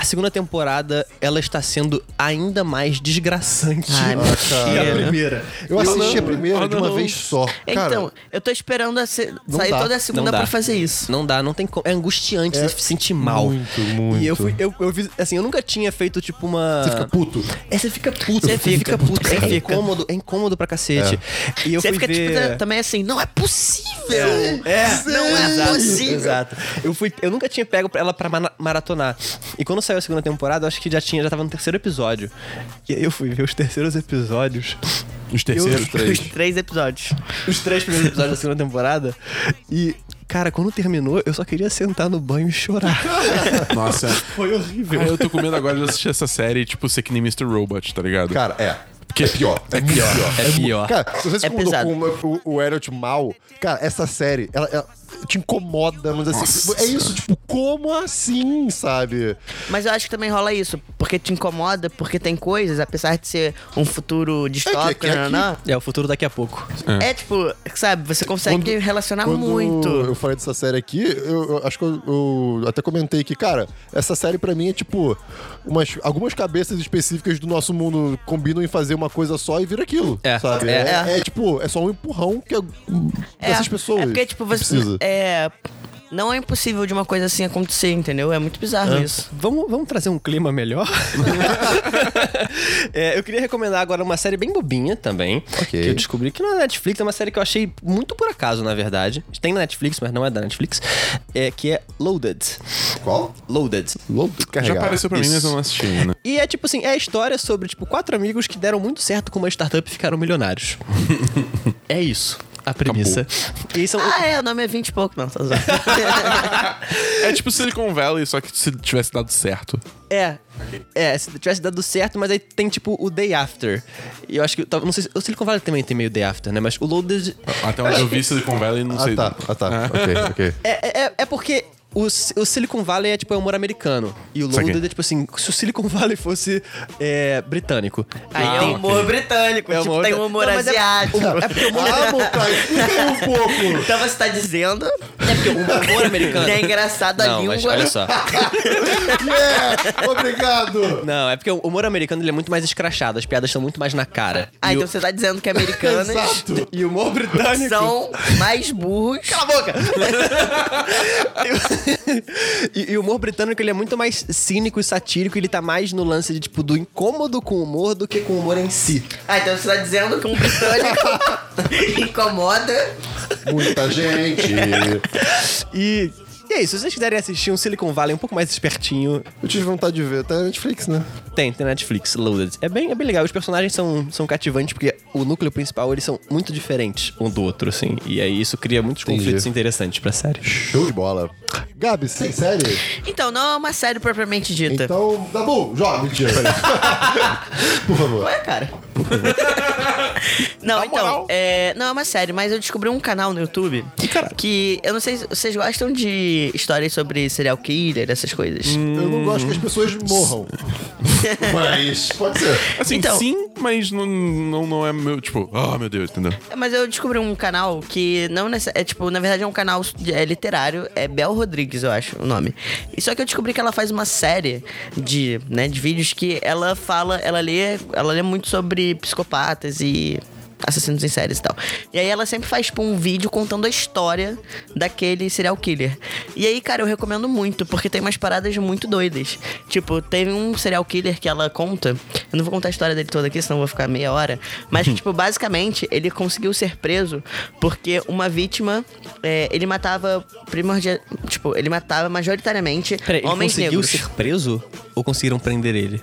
A segunda temporada, ela está sendo ainda mais desgraçante Ai, que cara. a primeira. Eu assisti não. a primeira Ah, de uma não. vez só. Cara, então, eu tô esperando a se- sair dá. toda a segunda pra fazer isso. Não dá, não tem como. É angustiante, É você se sentir mal. muito, muito. E eu fui, eu, eu fiz, assim, eu nunca tinha feito, tipo, uma. você fica puto. É, você fica puto, Você você fica, fica, puto. você É fica. incômodo, é incômodo pra cacete. E eu Você fui fica ver... tipo, também assim, não é possível. É, não é possível. Exato. Eu, fui, eu nunca tinha pego ela pra mana- maratonar. E quando saiu a segunda temporada, eu acho que já tinha, já tava no terceiro episódio. E aí eu fui ver os terceiros episódios. Os terceiros Eu- três. Os três episódios. Os três primeiros episódios da segunda temporada. E, cara, quando terminou, eu só queria sentar no banho e chorar. Nossa. Foi horrível. Ah, eu tô com medo agora de assistir essa série, tipo, ser que nem Mr. Robot, tá ligado? Cara, é. Porque É pior. É, pior. É pior. Cara, se você se É incomodou pesado. com o, o, o Elliot mal, cara, essa série, ela, ela- te incomoda, mas assim, é isso, tipo, como assim, sabe? Mas eu acho que também rola isso, porque te incomoda, porque tem coisas, apesar de ser um futuro distópico, que aqui- não, não, É o futuro daqui a pouco. é tipo, sabe, você consegue Quando- relacionar Quando muito. eu falei dessa série aqui, eu, eu acho que eu, eu até comentei que, cara, essa série pra mim é tipo. Umas, algumas cabeças específicas do nosso mundo combinam em fazer uma coisa só e vira aquilo. É, sabe? é. É, é, tipo, é só um empurrão que é, dessas pessoas. É porque, tipo, você. É. Não é impossível de uma coisa assim acontecer, entendeu? É muito bizarro isso. Vamos, vamos trazer um clima melhor? É, eu queria recomendar agora uma série bem bobinha também. Ok. Que eu descobri que não é da Netflix, é uma série que eu achei muito por acaso, na verdade. Tem na Netflix, mas não é da Netflix. É, que é Loaded. Qual? Loaded. Load Já carregar. apareceu pra mim, Isso. mas eu não assisti ainda. E é tipo assim, é a história sobre, tipo, quatro amigos que deram muito certo com uma startup e ficaram milionários. é isso. A premissa. E são, Ah, é, o nome é 20 e pouco, não, tá zoando. É tipo Silicon Valley, só que se tivesse dado certo. É. É, se tivesse dado certo, mas aí tem tipo o Day After. E eu acho que. Não sei se. O Silicon Valley também tem meio Day After, né? Mas o Loaded. Até onde eu vi Silicon Valley, não Ah, sei. tá. Ah, tá. Ok, ok. É, é, é porque. O, o Silicon Valley é tipo é humor americano. E o. Loaded é tipo assim, se o Silicon Valley fosse é, britânico. Aí Ah, é humor ok. britânico, É tipo, humor- tem um humor Não, é- asiático. É porque o humor, Ah, explica aí um pouco. Então você tá dizendo é porque o humor americano. é engraçado a Não, língua. mas olha só. Yeah, obrigado. Não, é porque o humor americano ele é muito mais escrachado, as piadas são muito mais na cara. Ah, e, então o, você tá dizendo que americanos Exato. e o humor britânico. são mais burros. Cala a boca! e, e o humor britânico ele é muito mais cínico e satírico, ele tá mais no lance de tipo do incômodo com o humor do que com o humor em si. Ah, então você tá dizendo que um britânico incomoda. Muita gente. E, e é isso, se vocês quiserem assistir um Silicon Valley um pouco mais espertinho, Eu tive vontade de ver. Tá na Netflix, né? tem, tem na Netflix, Loaded. É bem, é bem legal, os personagens são, são cativantes porque o núcleo principal eles são muito diferentes um do outro, assim. E aí isso cria muitos Entendi. conflitos interessantes pra série. Show de bola. Gabi, sem série? Então, não é uma série propriamente dita. Então, Dabu, joga. Mentira. Por favor. Ué, cara. não, então, é, não é uma série, mas eu descobri um canal no YouTube que eu não sei se vocês gostam de histórias sobre serial killer, essas coisas. Eu não gosto que as pessoas morram. Mas pode ser. Assim, Então- sim, mas não, não, não é meu, tipo, ah, meu Deus, entendeu? É, Mas eu descobri um canal que não necess- é tipo, na verdade é um canal de- é literário, é Bel Rodrigues, eu acho o nome. E só que eu descobri que ela faz uma série de, né, de vídeos que ela fala, ela lê, ela lê muito sobre psicopatas e assassinos em séries e tal. E aí ela sempre faz tipo um vídeo contando a história daquele serial killer. E aí, cara, eu recomendo muito, porque tem umas paradas muito doidas. Tipo, teve um serial killer que ela conta. Eu não vou contar a história dele toda aqui, senão eu vou ficar meia hora. Mas, tipo, basicamente, ele conseguiu ser preso porque uma vítima. é, ele matava primordial. Tipo, ele matava majoritariamente Peraí, ele homens conseguiu negros. ser preso ou conseguiram prender ele?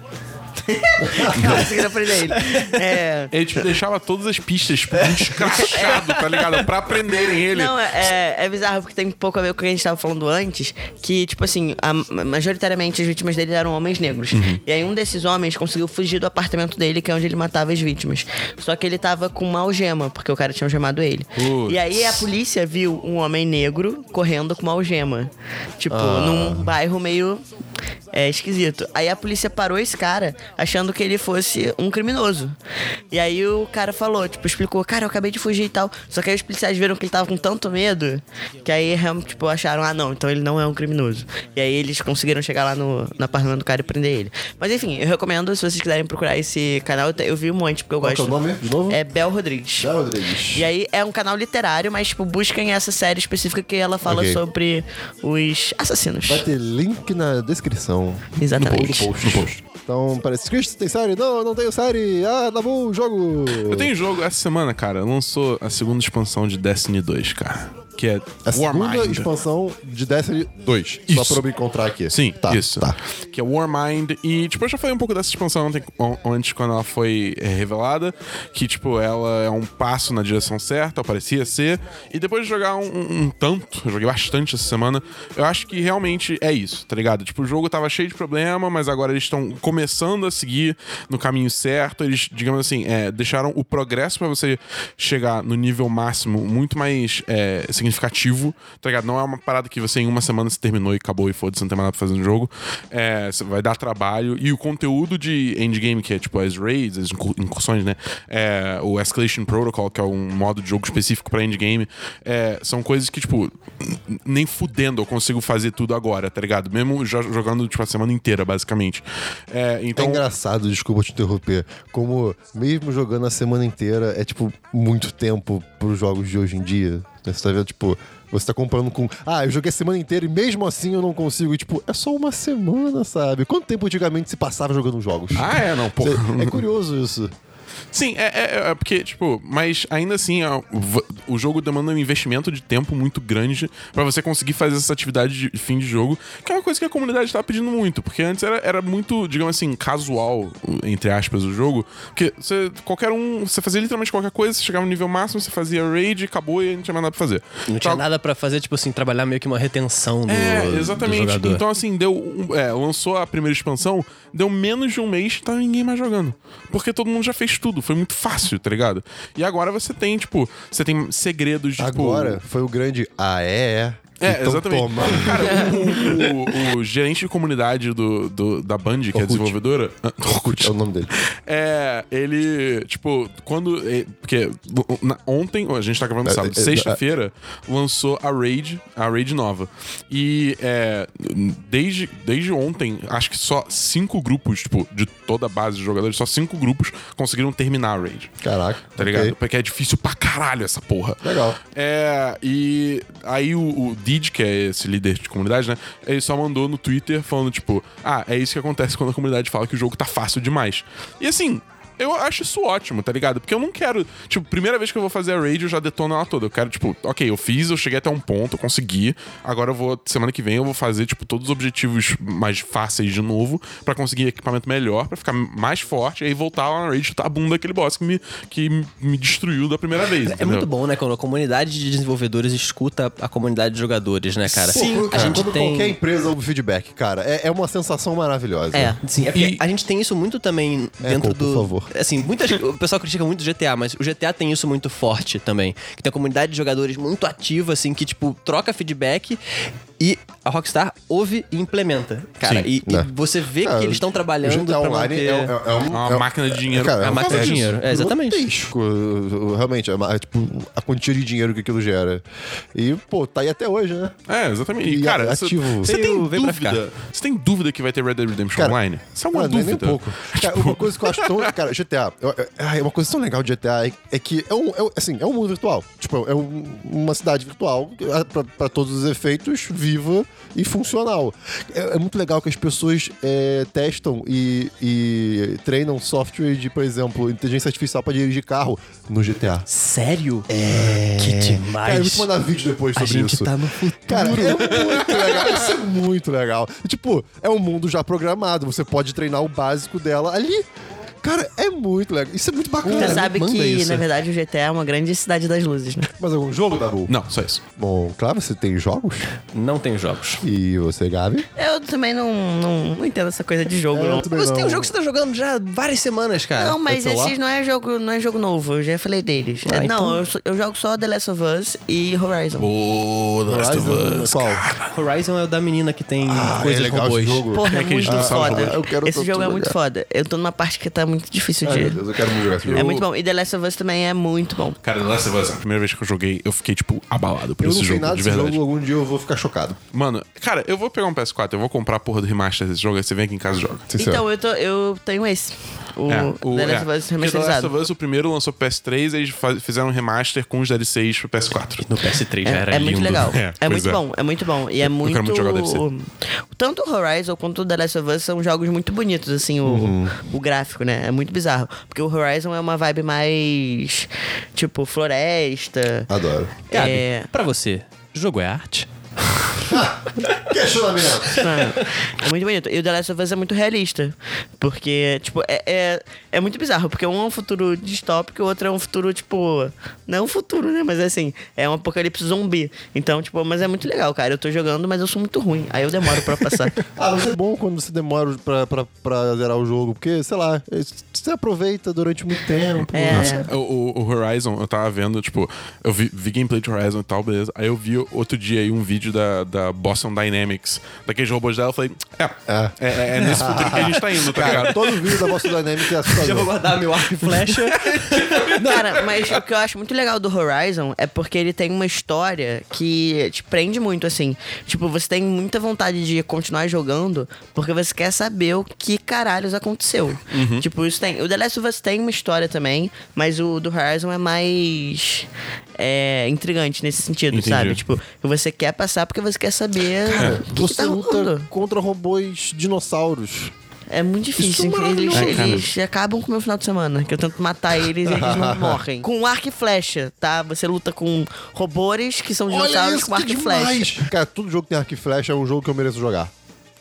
Não conseguiram prender ele. É. Ele, tipo, deixava todas as pistas, tipo, escrachado, tá ligado? Pra prenderem ele. Não, é, é bizarro porque tem um pouco a ver com o que a gente tava falando antes. Que, tipo assim, a- majoritariamente as vítimas dele eram homens negros. E aí um desses homens conseguiu fugir do apartamento dele, que é onde ele matava as vítimas. Só que ele tava com uma algema, porque o cara tinha algemado ele. Putz. E aí a polícia viu um homem negro correndo com uma algema. Tipo, num bairro meio é, esquisito. Aí a polícia parou esse cara achando que ele fosse um criminoso. E aí o cara falou, tipo, explicou, cara, eu acabei de fugir e tal. Só que aí os policiais viram que ele tava com tanto medo que aí, realmente, tipo, acharam, ah, não, então ele não é um criminoso. E aí eles conseguiram chegar lá no, no apartamento do cara e prender ele. Mas enfim, eu recomendo, se vocês quiserem procurar esse canal, eu vi um monte, porque eu Qual gosto. é o nome, de novo? É Bel Rodrigues. Já, Rodrigues. E aí é um canal literário, mas tipo, busquem essa série específica que ela fala Ok. sobre os assassinos. Vai ter link na descrição. Exatamente. No post. No post. Então, parece. Chris, tem série? Não, não tenho série. Ah, Dabu, jogo. Eu tenho jogo essa semana, cara. Lançou a segunda expansão de Destiny 2, cara. Que é A segunda Warmind. expansão de Destiny 2. Só Isso. pra eu me encontrar aqui. Sim, tá, isso. Tá. Que é Warmind. E, tipo, eu já falei um pouco dessa expansão ontem, on- antes, quando ela foi é, revelada. Que, tipo, ela é um passo na direção certa, parecia ser. E depois de jogar um, um- um tanto, eu joguei bastante essa semana, eu acho que realmente é isso, tá ligado? Tipo, o jogo tava cheio de problema, mas agora eles estão começando a seguir no caminho certo. Eles, digamos assim, é, deixaram o progresso pra você chegar no nível máximo muito mais é, significativo, tá ligado? Não é uma parada que você em uma semana se terminou e acabou e foda-se, não tem mais nada pra fazer no jogo. É, vai dar trabalho. E o conteúdo de endgame, que é tipo as raids, as incur- incursões, né? É, o Escalation Protocol, que é um modo de jogo específico pra endgame, é, são coisas que, tipo, nem fudendo eu consigo fazer tudo agora, tá ligado? Mesmo já jogando, tipo, a semana inteira, basicamente. É, então. É engraçado, desculpa te interromper, como mesmo jogando a semana inteira é, tipo, muito tempo pros jogos de hoje em dia. Né? Você tá vendo, tipo, você tá comparando com. Ah, eu joguei a semana inteira e mesmo assim eu não consigo. E, tipo, é só uma semana, sabe? Quanto tempo antigamente se passava jogando jogos? Ah, é, não, pô. É curioso isso. Sim, é, é- é porque, tipo, mas ainda assim, ó, o jogo demanda um investimento de tempo muito grande pra você conseguir fazer essa atividade de fim de jogo, que é uma coisa que a comunidade tá pedindo muito, porque antes era, era muito, digamos assim, casual, entre aspas, o jogo, porque você, qualquer um, você fazia literalmente qualquer coisa, você chegava no nível máximo, você fazia raid, acabou e não tinha mais nada pra fazer. Não tinha Então, nada pra fazer, tipo assim, trabalhar meio que uma retenção do, é, do exatamente. jogador. Então, assim, deu. é, lançou a primeira expansão, deu menos de um mês, tá ninguém mais jogando. Porque todo mundo já fez tudo, foi muito fácil, tá ligado? E agora você tem, tipo, você tem segredos de tipo. Agora foi o grande. Ah, é, é. É, Então exatamente. toma. Cara, o, o- o gerente de comunidade do, do- da Band, que é a Orkut. desenvolvedora. Orkut. É o nome dele. É, ele, tipo, quando. é, Porque ontem, a gente tá gravando É, sábado, é, sexta-feira, lançou a Raid, a Raid nova. E é, desde, desde ontem, acho que só cinco grupos, tipo, de toda a base de jogadores, só cinco grupos conseguiram terminar a Raid. Caraca. Tá ligado? ok. Porque é difícil pra caralho essa porra. Legal. É, e aí o, o Did, que é esse líder de comunidade, né? Ele só mandou no Twitter falando, tipo, ah, é isso que acontece quando a comunidade fala que o jogo tá fácil demais. E assim. Eu acho isso ótimo, tá ligado? Porque eu não quero. Tipo, primeira vez que eu vou fazer a raid, eu já detono ela toda. Eu quero, tipo, ok, eu fiz, eu cheguei até um ponto, eu consegui. Agora eu vou, semana que vem, eu vou fazer, tipo, todos os objetivos mais fáceis de novo, pra conseguir equipamento melhor, pra ficar mais forte, e aí voltar lá na raid e chutar a bunda daquele boss que me, que me destruiu da primeira vez. É entendeu? muito bom, né? Quando a comunidade de desenvolvedores escuta a comunidade de jogadores, né, cara? Pô, a cara, gente como tem. qualquer empresa ouve feedback, cara. É, é uma sensação maravilhosa. É. Sim, é porque E- a gente tem isso muito também É, dentro Echo, do. por favor. Assim, muitas, o pessoal critica muito o GTA, mas o GTA tem isso muito forte também. Que tem a comunidade de jogadores muito ativa, assim, que, tipo, troca feedback e a Rockstar ouve e implementa. Cara, Sim. e, e Né. você vê que eles estão trabalhando GTA pra Online manter... é, é, é um- uma é um- máquina de dinheiro. Cara, É uma máquina de dinheiro. É, exatamente. Realmente, é, uma- é, tipo a quantia de dinheiro que aquilo gera. E, pô, tá aí até hoje, né? É, exatamente. E, cara, ativo. você, tem dúvida? Você tem dúvida que vai ter Red Dead Redemption Cara, Online? Isso é uma nem- dúvida. Nem pouco. Cara, uma coisa que eu acho tão. Cara, GTA. eu- eu- ai, uma coisa tão legal de GTA é, é que é um, é um- assim, é um mundo virtual. Tipo, é um- uma cidade virtual é, pra, pra todos os efeitos, viva e funcional. É, é muito legal que as pessoas é, testam e, e treinam software de, por exemplo, inteligência artificial pra dirigir carro no GTA. Sério? É. Que demais. Cara, eu vou mandar vídeo depois a sobre gente isso. tá no futuro. Cara, é muito legal. Isso é muito legal. E, tipo, é um mundo já programado. Você pode treinar o básico dela ali. Cara, é muito legal. Isso é muito bacana. Você Cara, sabe manda que, isso. na verdade, o GTA é uma grande cidade das luzes, né? Mais algum jogo, Dabu? Não, só isso. Bom, claro, você tem jogos. Não tem jogos. E você, Gabi? Eu também não, não, não entendo essa coisa de jogo, É, não. Você tem não. um jogo que você tá jogando já várias semanas, cara. Não, mas É celular? esses não é jogo, não é jogo novo, eu já falei deles. Ah, É, então- Não, eu, eu jogo só The Last of Us e Horizon. O The Last of Horizon, Us. qual? Horizon é o da menina que tem Ah, coisas é legal robôs. esse jogo. Porra, é, É muito foda. quero Esse jogo é muito foda. Eu tô numa parte que tá muito difícil Ai, de. meu Deus, eu quero muito jogar esse jogo. É muito bom. E The Last of Us também é muito bom. Cara, The Last of Us, a primeira vez que eu joguei, eu fiquei, tipo, abalado por Eu esse não sei jogo, nada de desse verdade. jogo, algum dia eu vou ficar chocado. Mano, cara, eu vou pegar um PS4, eu vou comprar a porra do remaster desse jogo, aí você vem aqui em casa e joga. Sincero. Então, eu, tô, eu tenho esse. O, É, o, The Last é. of Us Porque The Last remasterizado. of Us, o primeiro lançou pro PS3, eles fa- fizeram um remaster com os DLCs pro PS4. No PS3 já era É, é lindo. muito legal. É, É, pois muito é. bom, é muito bom. E é muito. quero muito jogar o DLC. Tanto o Horizon quanto o The Last of Us são jogos muito bonitos, assim, o, Uhum. o gráfico, né? É muito bizarro. Porque o Horizon é uma vibe mais. Tipo, floresta. Adoro. Gabi, É. pra você, jogo é arte? Que Questionamento. É muito bonito. E o The Last of Us é muito realista. Porque, tipo, é, é, é muito bizarro. Porque um é um futuro distópico e o outro é um futuro, tipo. Não é um futuro, né? Mas assim, é um apocalipse zumbi. Então, tipo, mas é muito legal, cara. Eu tô jogando, mas eu sou muito ruim. Aí eu demoro pra passar. Ah, mas é bom quando você demora pra, pra, pra zerar o jogo, porque, sei lá, você aproveita durante muito tempo. É. Nossa. O, o- o Horizon, eu tava vendo, tipo, eu vi, vi gameplay de Horizon e tal, beleza. Aí eu vi outro dia aí um vídeo da, da Boston Dynamics, daqueles robôs dela, eu falei, é, É. é, é, é nesse futuro que a gente tá indo, tá Cara, ligado? todo vídeo da Boston Dynamics é Já vou assustador. guardar meu arco e flecha. Cara, mas o que eu acho muito legal do Horizon é porque ele tem uma história que te prende muito, assim. Tipo, você tem muita vontade de continuar jogando porque você quer saber o que caralhos aconteceu. Tipo, isso tem. O The Last of Us tem uma história também, mas o do Horizon é mais é, intrigante nesse sentido, Entendi. sabe? Tipo, você quer passar porque você quer saber o que, que Você tá luta rolando. contra robôs dinossauros. É muito difícil. Isso é eles, maravilhoso. eles acabam com o meu final de semana. Que eu tento matar eles e eles não morrem. Com arco e flecha, tá? Você luta com robôs que são dinossauros com arco e flecha. Cara, todo jogo que tem arco e flecha é um jogo que eu mereço jogar.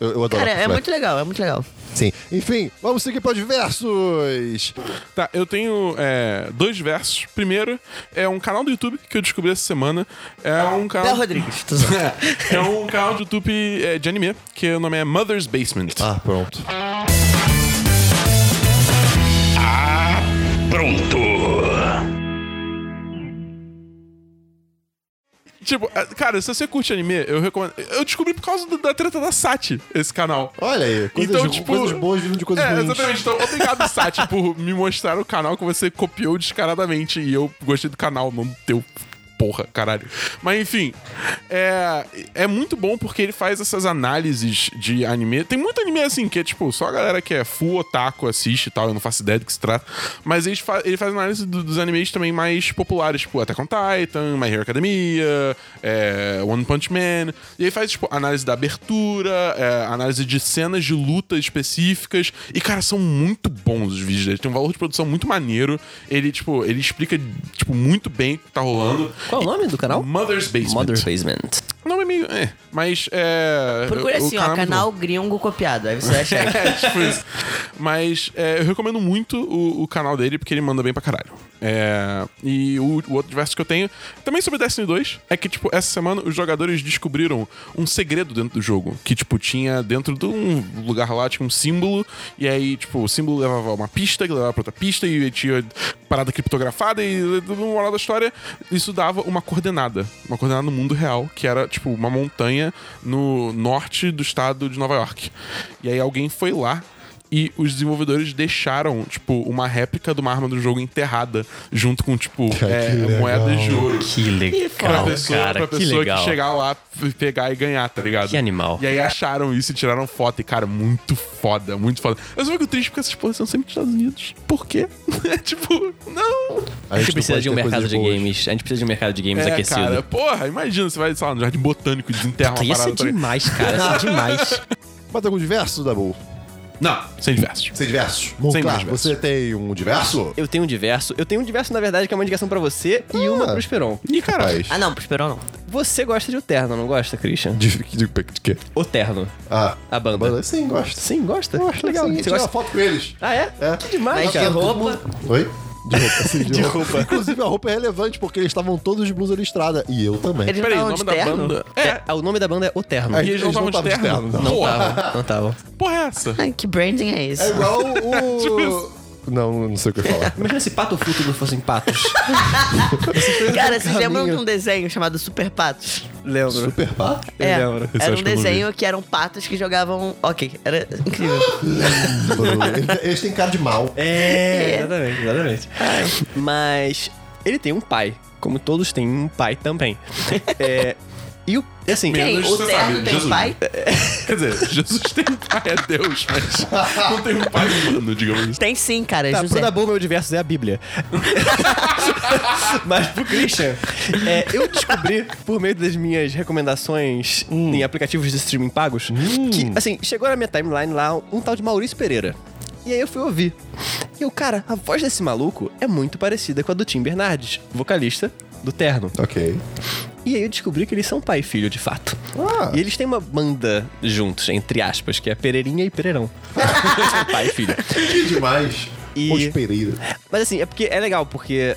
Eu, eu adoro Cara, é muito legal, é muito legal. Sim. Enfim, vamos seguir para diversos. Tá, eu tenho é, dois versos. Primeiro, é um canal do YouTube que eu descobri essa semana. É um canal. Del Rodrigues. zoando. É um canal de YouTube é, de anime, que o nome é Mother's Basement. Ah, pronto. Tipo, é, cara, se você curte anime, eu recomendo. Eu descobri por causa do- da treta da Sati, esse canal. Olha aí, coisas, Então, tipo- coisas boas vindo de coisas É, ruins. exatamente. Então, obrigado, Sati, por me mostrar o canal que você copiou descaradamente. E eu gostei do canal, não do teu. Porra, caralho. Mas enfim, é, é muito bom porque ele faz essas análises de anime. Tem muito anime assim, que é tipo, só a galera que é full otaku assiste e tal, eu não faço ideia do que se trata. Mas ele, fa ele faz análise do- dos animes também mais populares, tipo Attack on Titan, My Hero Academia, é, One Punch Man. E aí faz, tipo, análise da abertura, é, análise de cenas de luta específicas. E, cara, são muito bons os vídeos dele. Tem um valor de produção muito maneiro. Ele, tipo, ele explica, tipo, muito bem o que tá rolando. Qual é o nome do canal? Mother's Basement. Mother Basement. O nome é meio. É, mas é. Procura assim, ó, canal gringo copiado. Aí você vai achar. É, tipo isso. Mas é, eu recomendo muito o, o canal dele porque ele manda bem pra caralho. É, e o, o outro verso que eu tenho, também sobre Destiny 2, é que, tipo, essa semana os jogadores descobriram um segredo dentro do jogo. Que, tipo, tinha dentro de um lugar lá, tinha um símbolo, e aí, tipo, o símbolo levava uma pista, que levava pra outra pista, e tinha parada criptografada, e no moral da história, isso dava uma coordenada. Uma coordenada no mundo real, que era, tipo, uma montanha no norte do estado de Nova York. E aí alguém foi lá e os desenvolvedores deixaram, tipo, uma réplica de uma arma do jogo enterrada, junto com, tipo, é, que moedas de ouro. Que legal, Pra pessoa, cara. pra que pessoa que, legal. chegar lá, pegar e ganhar, tá ligado? Que animal. E aí acharam isso e tiraram foto. E, cara, muito foda, muito foda. Eu só fico triste porque essas porras são sempre dos Estados Unidos. Por quê? É tipo, não. A gente precisa de um mercado de games. A gente precisa de um mercado de games É, aquecido. cara, porra, imagina, você vai, sei lá, no Jardim Botânico e desenterra uma parada. tá ligado? demais, cara. Ia ser demais. Mas algum diverso, Dabu? Não, sem diversos. Sem diversos. Bom, Sem claro, diversos. você tem um diverso? Eu tenho um diverso. Eu tenho um diverso, na verdade, que é uma indicação pra você e uma pro Esperon. Ih, caralho. Ah, não, pro Esperão não. Você gosta de O Terno, não gosta, Christian? de, de, de, de quê? O Terno. Ah, A banda. banda? Sim, gosto. Sim, gosta? Eu acho legal. Sim, Você tirar gosta? foto com eles. Ah, é? É. Que demais, Mas cara. de roupa. Oi? De roupa, sim, de, roupa. Inclusive, a roupa é relevante porque eles estavam todos de blusa listrada. E eu também. Eles Peraí, o nome de da banda. É, É, o nome da banda é O Terno. É, e eles não estavam de terno? não. Estavam, não estavam. porra é essa? Ai, que branding é esse? É igual Tipo o... Não, não sei o que eu ia falar. Imagina se Pato Fu tudo fossem patos. Cara, vocês lembram de um desenho chamado Super Patos? Lembro. Super pato? Eu É, lembro. Esse era acho um que eu não desenho que eram patos que jogavam. Ok, era incrível. Eles têm cara de mal. É, exatamente, exatamente. Mas ele tem um pai, como todos têm um pai também. É, e o, assim, Quem? Menos O Terno sabe, tem Jesus. pai? Quer dizer, Jesus tem um pai, é Deus, mas não tem um pai humano, digamos assim. Tem sim, cara. Tá, José. pro Dabu, meu diverso é a Bíblia. Mas pro Christian, é, eu descobri, por meio das minhas recomendações em aplicativos de streaming pagos, que, assim, chegou na minha timeline lá um tal de Maurício Pereira. E aí eu fui ouvir. E o cara, a voz desse maluco é muito parecida com a do Tim Bernardes, vocalista do Terno. Ok. E aí eu descobri que eles são pai e filho, de fato. Ah. E eles têm uma banda juntos, entre aspas, que é Pereirinha e Pereirão. pai e filho. Que demais. E- Os Pereira. Mas assim, é porque é legal, porque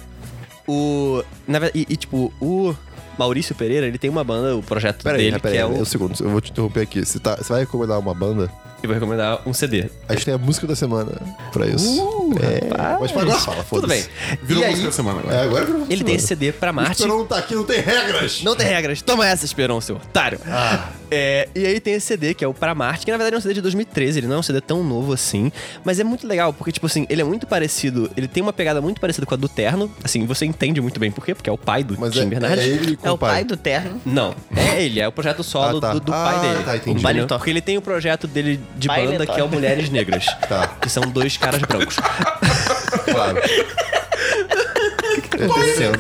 o. Na verdade, e, e, tipo, o Maurício Pereira, ele tem uma banda, o projeto Pera aí, dele, pera aí, que é é o. um segundo, eu vou te interromper aqui. Você, tá, você vai recomendar uma banda? Eu vou recomendar um CD. A gente tem a música da semana pra isso. É, mas agora fala, Tudo bem. foda-se. Virou e aí, música da semana agora. É, agora virou ele tem esse CD pra O Marte. Esperon não tá aqui, não tem regras. Não tem regras. Toma essa, Esperon, seu otário. Ah. É, e aí tem esse CD, que é o Pra Marte, que na verdade é um CD de 2013, ele não é um CD tão novo assim, mas é muito legal, porque, tipo assim, ele é muito parecido, ele tem uma pegada muito parecida com a do Terno, assim, você entende muito bem por quê, porque é o pai do Mas Tim é, Bernardes. é ele com É o pai do Terno. Não, é ele, é o projeto solo Ah, tá. do, do Ah, pai dele. tá, entendi. Entendeu? Baile Porque ele tem o projeto dele de Baile banda, que é o. Mulheres Negras. Tá. Que são dois caras brancos. Claro. O que tá acontecendo?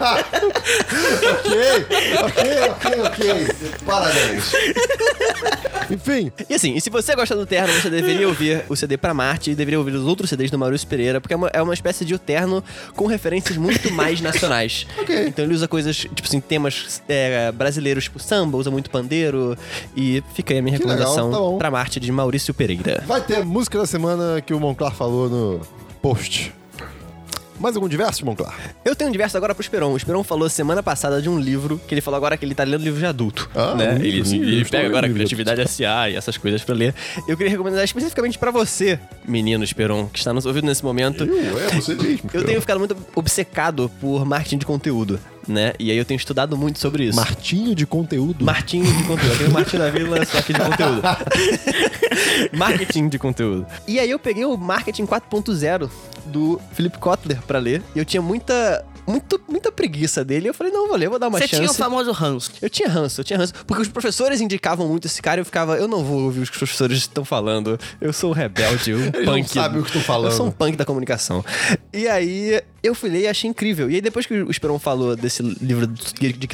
Ok, ok, ok, ok. Parabéns. Enfim, E assim, e se você gosta do Terno, você deveria ouvir o CD pra Marte e deveria ouvir os outros CDs do Maurício Pereira, porque é uma, é uma espécie de o Terno com referências muito mais nacionais. Ok. Então ele usa coisas, tipo assim, temas é, brasileiros, tipo samba, usa muito pandeiro. E fica aí a minha Que legal, recomendação tá bom. pra Marte de Maurício Pereira. vai ter música da semana que o Monclar falou no post. Mais algum diverso, Monclar? Eu tenho um diverso agora pro Esperon. O Esperon falou semana passada de um livro, que ele falou agora que ele tá lendo livro de adulto. Ah, né? livro, ele ele pega agora Criatividade SA e essas coisas pra ler. Eu queria recomendar especificamente pra você, menino Esperon, que está nos ouvindo nesse momento. Eu, é você mesmo. Eu tenho ficado muito obcecado por marketing de conteúdo, né? E aí eu tenho estudado muito sobre isso. Martinho de conteúdo. Martinho de conteúdo. Eu tenho Martinho da Vila, só que de conteúdo. marketing de conteúdo. E aí eu peguei o Marketing 4.0 do Philip Kotler pra ler. E eu tinha muita, muito, muita preguiça dele. Eu falei, não, vou ler, vou dar uma Você chance. tinha o famoso ranço. Eu tinha ranço, eu tinha ranço. Porque os professores indicavam muito esse cara e eu ficava, eu não vou ouvir o que os professores estão falando. Eu sou um rebelde, um Eles não punk. sabem o que estão falando. Eu sou um punk da comunicação. E aí eu fui ler e achei incrível. E aí depois que o Esperon falou desse livro de, de,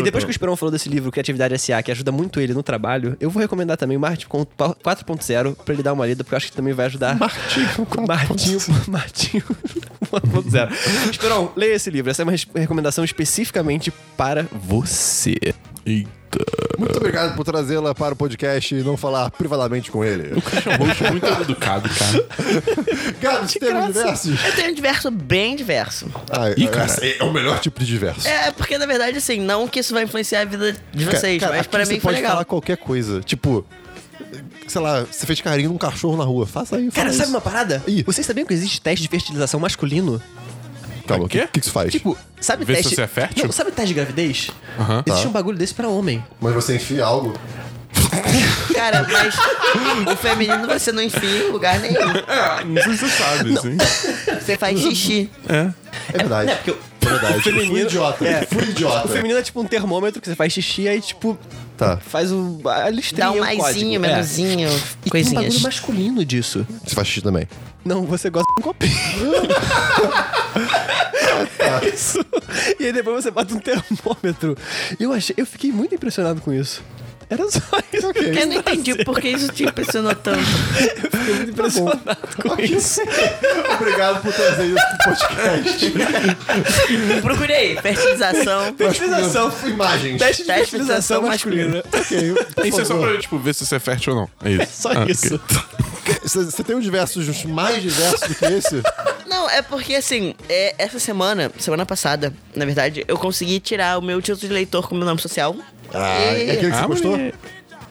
E depois que o Esperon falou desse livro, Criatividade S.A., que ajuda muito ele no trabalho, eu vou recomendar também o Martin 4.0 pra ele dar uma lida, porque eu acho que também vai ajudar. Martinho. Martinho. Martinho 4.0. Esperon, leia esse livro. Essa é uma recomendação especificamente para você. Eita. Muito obrigado por trazê-la para o podcast e não falar privadamente com ele. Chamou muito educado, cara. Cara, você tem diversos? Eu tenho um diverso bem diverso. Ah, Ih, cara. esse é o melhor tipo de diverso. É, porque na verdade, assim, não que isso vai influenciar a vida de vocês, Cara, mas aqui pra você mim foi pode legal. falar qualquer coisa. Tipo, sei lá, você fez carinho num cachorro na rua. Faça aí, Cara, fala sabe isso. uma parada? Ih. Vocês sabiam que existe teste de fertilização masculino? Calma, o Quê? que, que que isso faz? Tipo, sabe Vê se teste... você é fértil? Não, sabe teste de gravidez? Aham. Existe Tá. um bagulho desse pra homem. Mas você enfia algo. Cara, mas o feminino você não enfia em lugar nenhum. Não sei se você sabe, assim. Você faz xixi. É verdade. É, porque o, É verdade. o feminino... Fui idiota. É. Fui idiota. O feminino é tipo um termômetro que você faz xixi aí, tipo, Tá. faz o, a listrinha, Dá um maisinho, É. menuzinho, E tem um coisinhas. bagulho masculino disso. Você faz xixi também. Não, você gosta de um copinho. isso. E aí depois você bota um termômetro. Eu achei, eu fiquei muito impressionado com isso. Era só isso. Eu não entendi por que isso te impressionou tanto. Eu fiquei muito impressionado com isso. Obrigado por trazer isso pro podcast. Procurei. Fertilização. Fertilização. Imagens. Teste de Teste fertilização fertilização masculina. Ok, por Isso é só pra, tipo, ver se você é fértil ou não. É isso. Só Ah, isso. Você você tem um diversos mais diversos do que esse? Não, é porque assim, é, essa semana, semana passada, na verdade, eu consegui tirar o meu título de leitor com meu nome social. Ah, é aquele que você Ah, gostou? mas-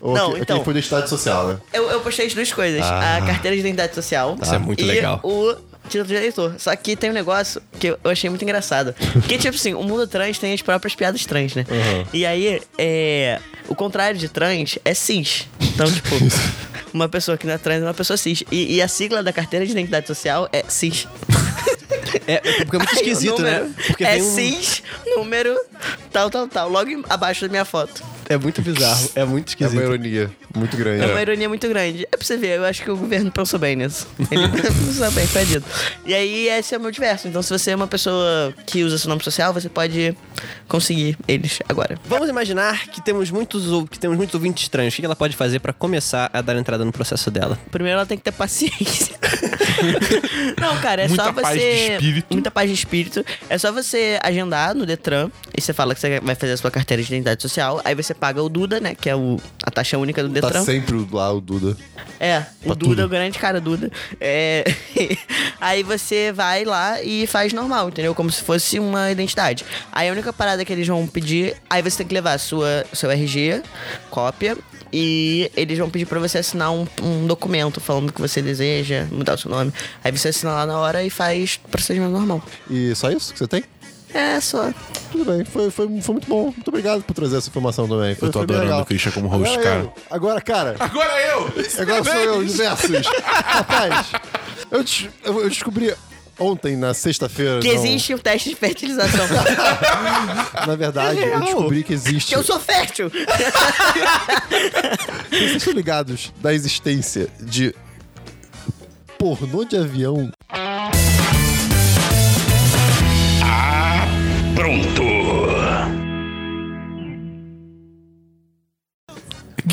Ou Não, então. que foi identidade social, né? Eu, eu postei as duas coisas: Ah. a carteira de identidade social. Isso é muito e legal. o título de eleitor. Só que tem um negócio que eu achei muito engraçado. Porque, tipo assim, o mundo trans tem as próprias piadas trans, né? E aí, é. O contrário de trans é cis. Então, tipo. Uma pessoa que não é trans é uma pessoa cis. E, e a sigla da carteira de identidade social é cis. É, porque é muito esquisito, número né? Porque é um... cis, número, tal, tal, tal. Logo abaixo da minha foto. É muito bizarro, é muito É uma esquisito. ironia muito grande. É uma ironia muito grande. É pra você ver, eu acho que o governo pensou bem nisso. Ele pensou bem, dito. E aí, esse é o meu diverso. Então, se você é uma pessoa que usa seu nome social, você pode conseguir eles agora. Vamos imaginar que temos muitos, ou- que temos muitos ouvintes estranhos. O que ela pode fazer pra começar a dar entrada no processo dela? Primeiro, ela tem que ter paciência. Não, cara, é Muita só você. paz de espírito. Muita paz de espírito. É só você agendar no Detran. E você fala que você vai fazer a sua carteira de identidade social. Aí você paga o Duda, né? Que é o, a taxa única do Tá Detran. sempre lá o Duda. É, o Pra Duda, tudo. o grande cara Duda. É... aí você vai lá e faz normal, entendeu? Como se fosse uma identidade. Aí a única parada que eles vão pedir, aí você tem que levar a sua, seu RG, cópia, e eles vão pedir pra você assinar um, um documento falando que você deseja mudar o seu nome. Aí você assina lá na hora e faz procedimento normal. E só isso que você tem? É, só. Tudo bem, foi, foi, foi muito bom. Muito obrigado por trazer essa informação também. Foi, Eu tô foi adorando o Christian como host, agora cara. eu. Agora, cara. Agora eu! Agora sou eu, diversos. Rapaz, eu- eu descobri ontem, na sexta-feira. Que não- existe o teste de fertilização. Na verdade, eu descobri que existe. que eu sou fértil. Vocês estão ligados da existência de pornô de avião?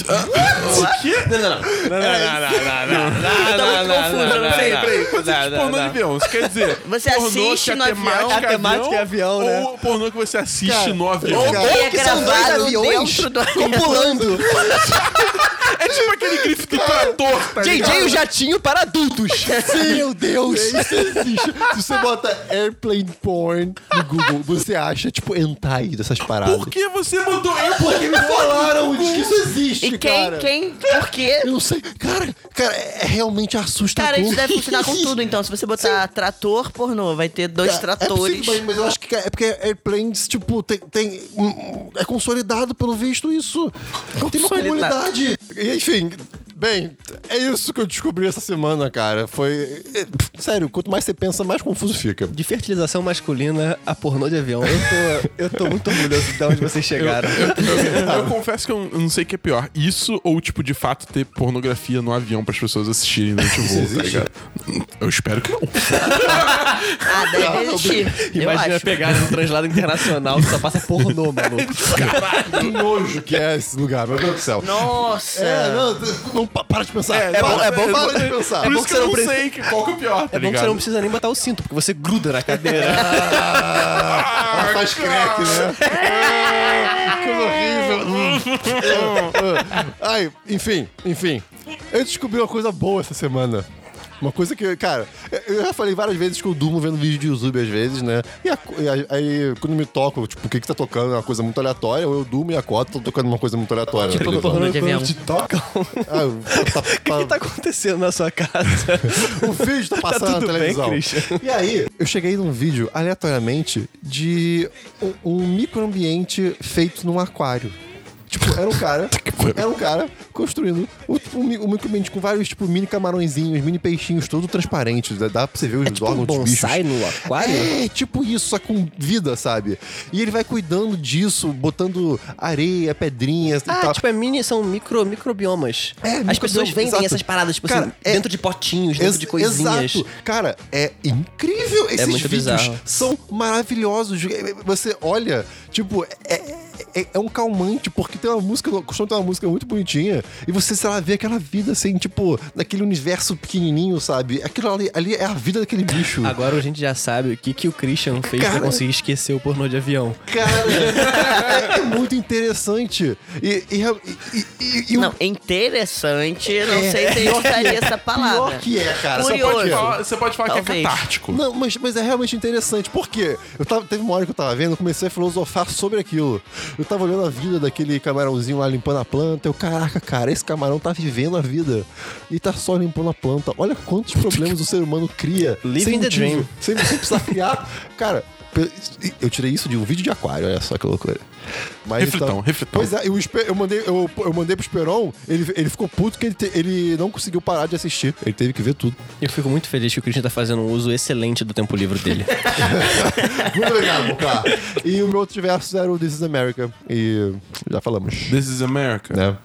Não, não, não. Não, não, não, Eu tô muito confuso, eu não sei. Peraí, quando você diz pornô de avião, isso quer dizer Você pornô assiste no avião, a temática é avião, né? Ou pornô que você assiste no avião? ou- Que é são dois aviões copulando. É tipo aquele grifo do trator, tá ligado? JJ o jatinho para adultos. Meu Deus! Isso existe. Se você bota airplane porn no Google, você acha, tipo, hentai dessas paradas. Por que você mudou isso? Porque me falaram que isso existe, E quem, cara. quem, por quê? Eu não sei. Cara, cara, é realmente assustador. Cara, isso deve funcionar com tudo, então. Se você botar trator pornô, vai ter dois É tratores. possível, mas, eu acho que é porque Airplanes, tipo, tem. tem hum, é consolidado pelo visto isso. Tem uma comunidade. E, enfim, bem, é isso que eu descobri essa semana, cara. Foi. é, sério, quanto mais você pensa, mais confuso fica. De fertilização masculina a pornô de avião. Eu tô, eu tô muito orgulhoso de onde vocês chegaram. Eu confesso que eu eu não sei o que é pior. Isso ou, tipo, de fato ter pornografia no avião pras pessoas assistirem durante o voo, tá ligado? Eu espero que não. Ah, deve existir. Eu Imagina pegar um translado internacional que só passa pornô, maluco. Que nojo que é esse lugar, meu Deus do céu. Nossa! É, não, não, pa- para de pensar. É, para, bom- é bom- para de pensar. Por bom isso que que você não não precisa- sei que, qual que é o pior, tá É bom que ligado? você não precisa nem botar o cinto, porque você gruda na cadeira. Ah, ela faz crack, né? Ah, que coisa horrível. Ai, enfim, enfim. Eu descobri uma coisa boa essa semana. Uma coisa que, cara, eu já falei várias vezes que eu durmo vendo vídeo de YouTube às vezes, né? E, a- e aí- aí, quando me toco, tipo, o que que tá tocando é uma coisa muito aleatória, ou eu durmo e acordo, tô tocando uma coisa muito aleatória. Tipo, pornô de avião. te tocam. Ah, tá- tá- O que tá acontecendo na sua casa? o vídeo tá passando tudo na bem, televisão. Christian? e aí, eu cheguei num vídeo, aleatoriamente, de um, um microambiente feito num aquário. Tipo, era um cara. era um cara construindo um, tipo, um, um com vários, tipo, mini camarõezinhos, mini peixinhos, todo transparentes. Dá, dá pra você ver os É tipo um órgãos dos bichos. no aquário? É, tipo isso, só com vida, sabe? E ele vai cuidando disso, botando areia, pedrinhas e Ah, tal. tipo, é mini, são micro, microbiomas. É, As pessoas vendem exato. essas paradas, tipo Cara, assim, é- dentro de potinhos, dentro de coisinhas. Exato. Cara, é incrível. Esses muito vídeos bizarro. são maravilhosos. Você olha, tipo, é, é, é um calmante, porque tem uma música, costuma ter uma música muito bonitinha, e você, sei lá, vê aquela vida assim, tipo, naquele universo pequenininho, sabe? Aquilo ali, ali é a vida daquele bicho. Agora a gente já sabe o que, que o Christian fez Cara- pra conseguir esquecer o pornô de avião. Cara, é, é muito interessante. E, e, e, e- e Não, interessante, não É, sei se eu usaria essa palavra. pior que é, cara. Você pode falar, você pode falar que é Talvez. catártico. Não, mas, mas é realmente interessante. Por quê? Eu tava, teve uma hora que eu tava vendo, eu comecei a filosofar sobre aquilo. Eu tava olhando a vida daquele camarãozinho lá limpando a planta. Eu, caraca, cara, esse camarão tá vivendo a vida. E tá só limpando a planta. Olha quantos problemas o ser humano cria. Living sem the motivo, dream. Sem, sem precisar criar. Cara. Eu tirei isso de um vídeo de aquário, olha só que loucura. Mas Refritão, então, refritão. Pois é, eu, eu mandei, eu, eu mandei pro Esperon, ele, ele ficou puto que ele, te- ele não conseguiu parar de assistir. Ele teve que ver tudo. Eu fico muito feliz que o Christian tá fazendo um uso excelente do tempo livre dele. Muito obrigado, Boca. E o meu outro verso era o This is America. E já falamos. This is America. Né?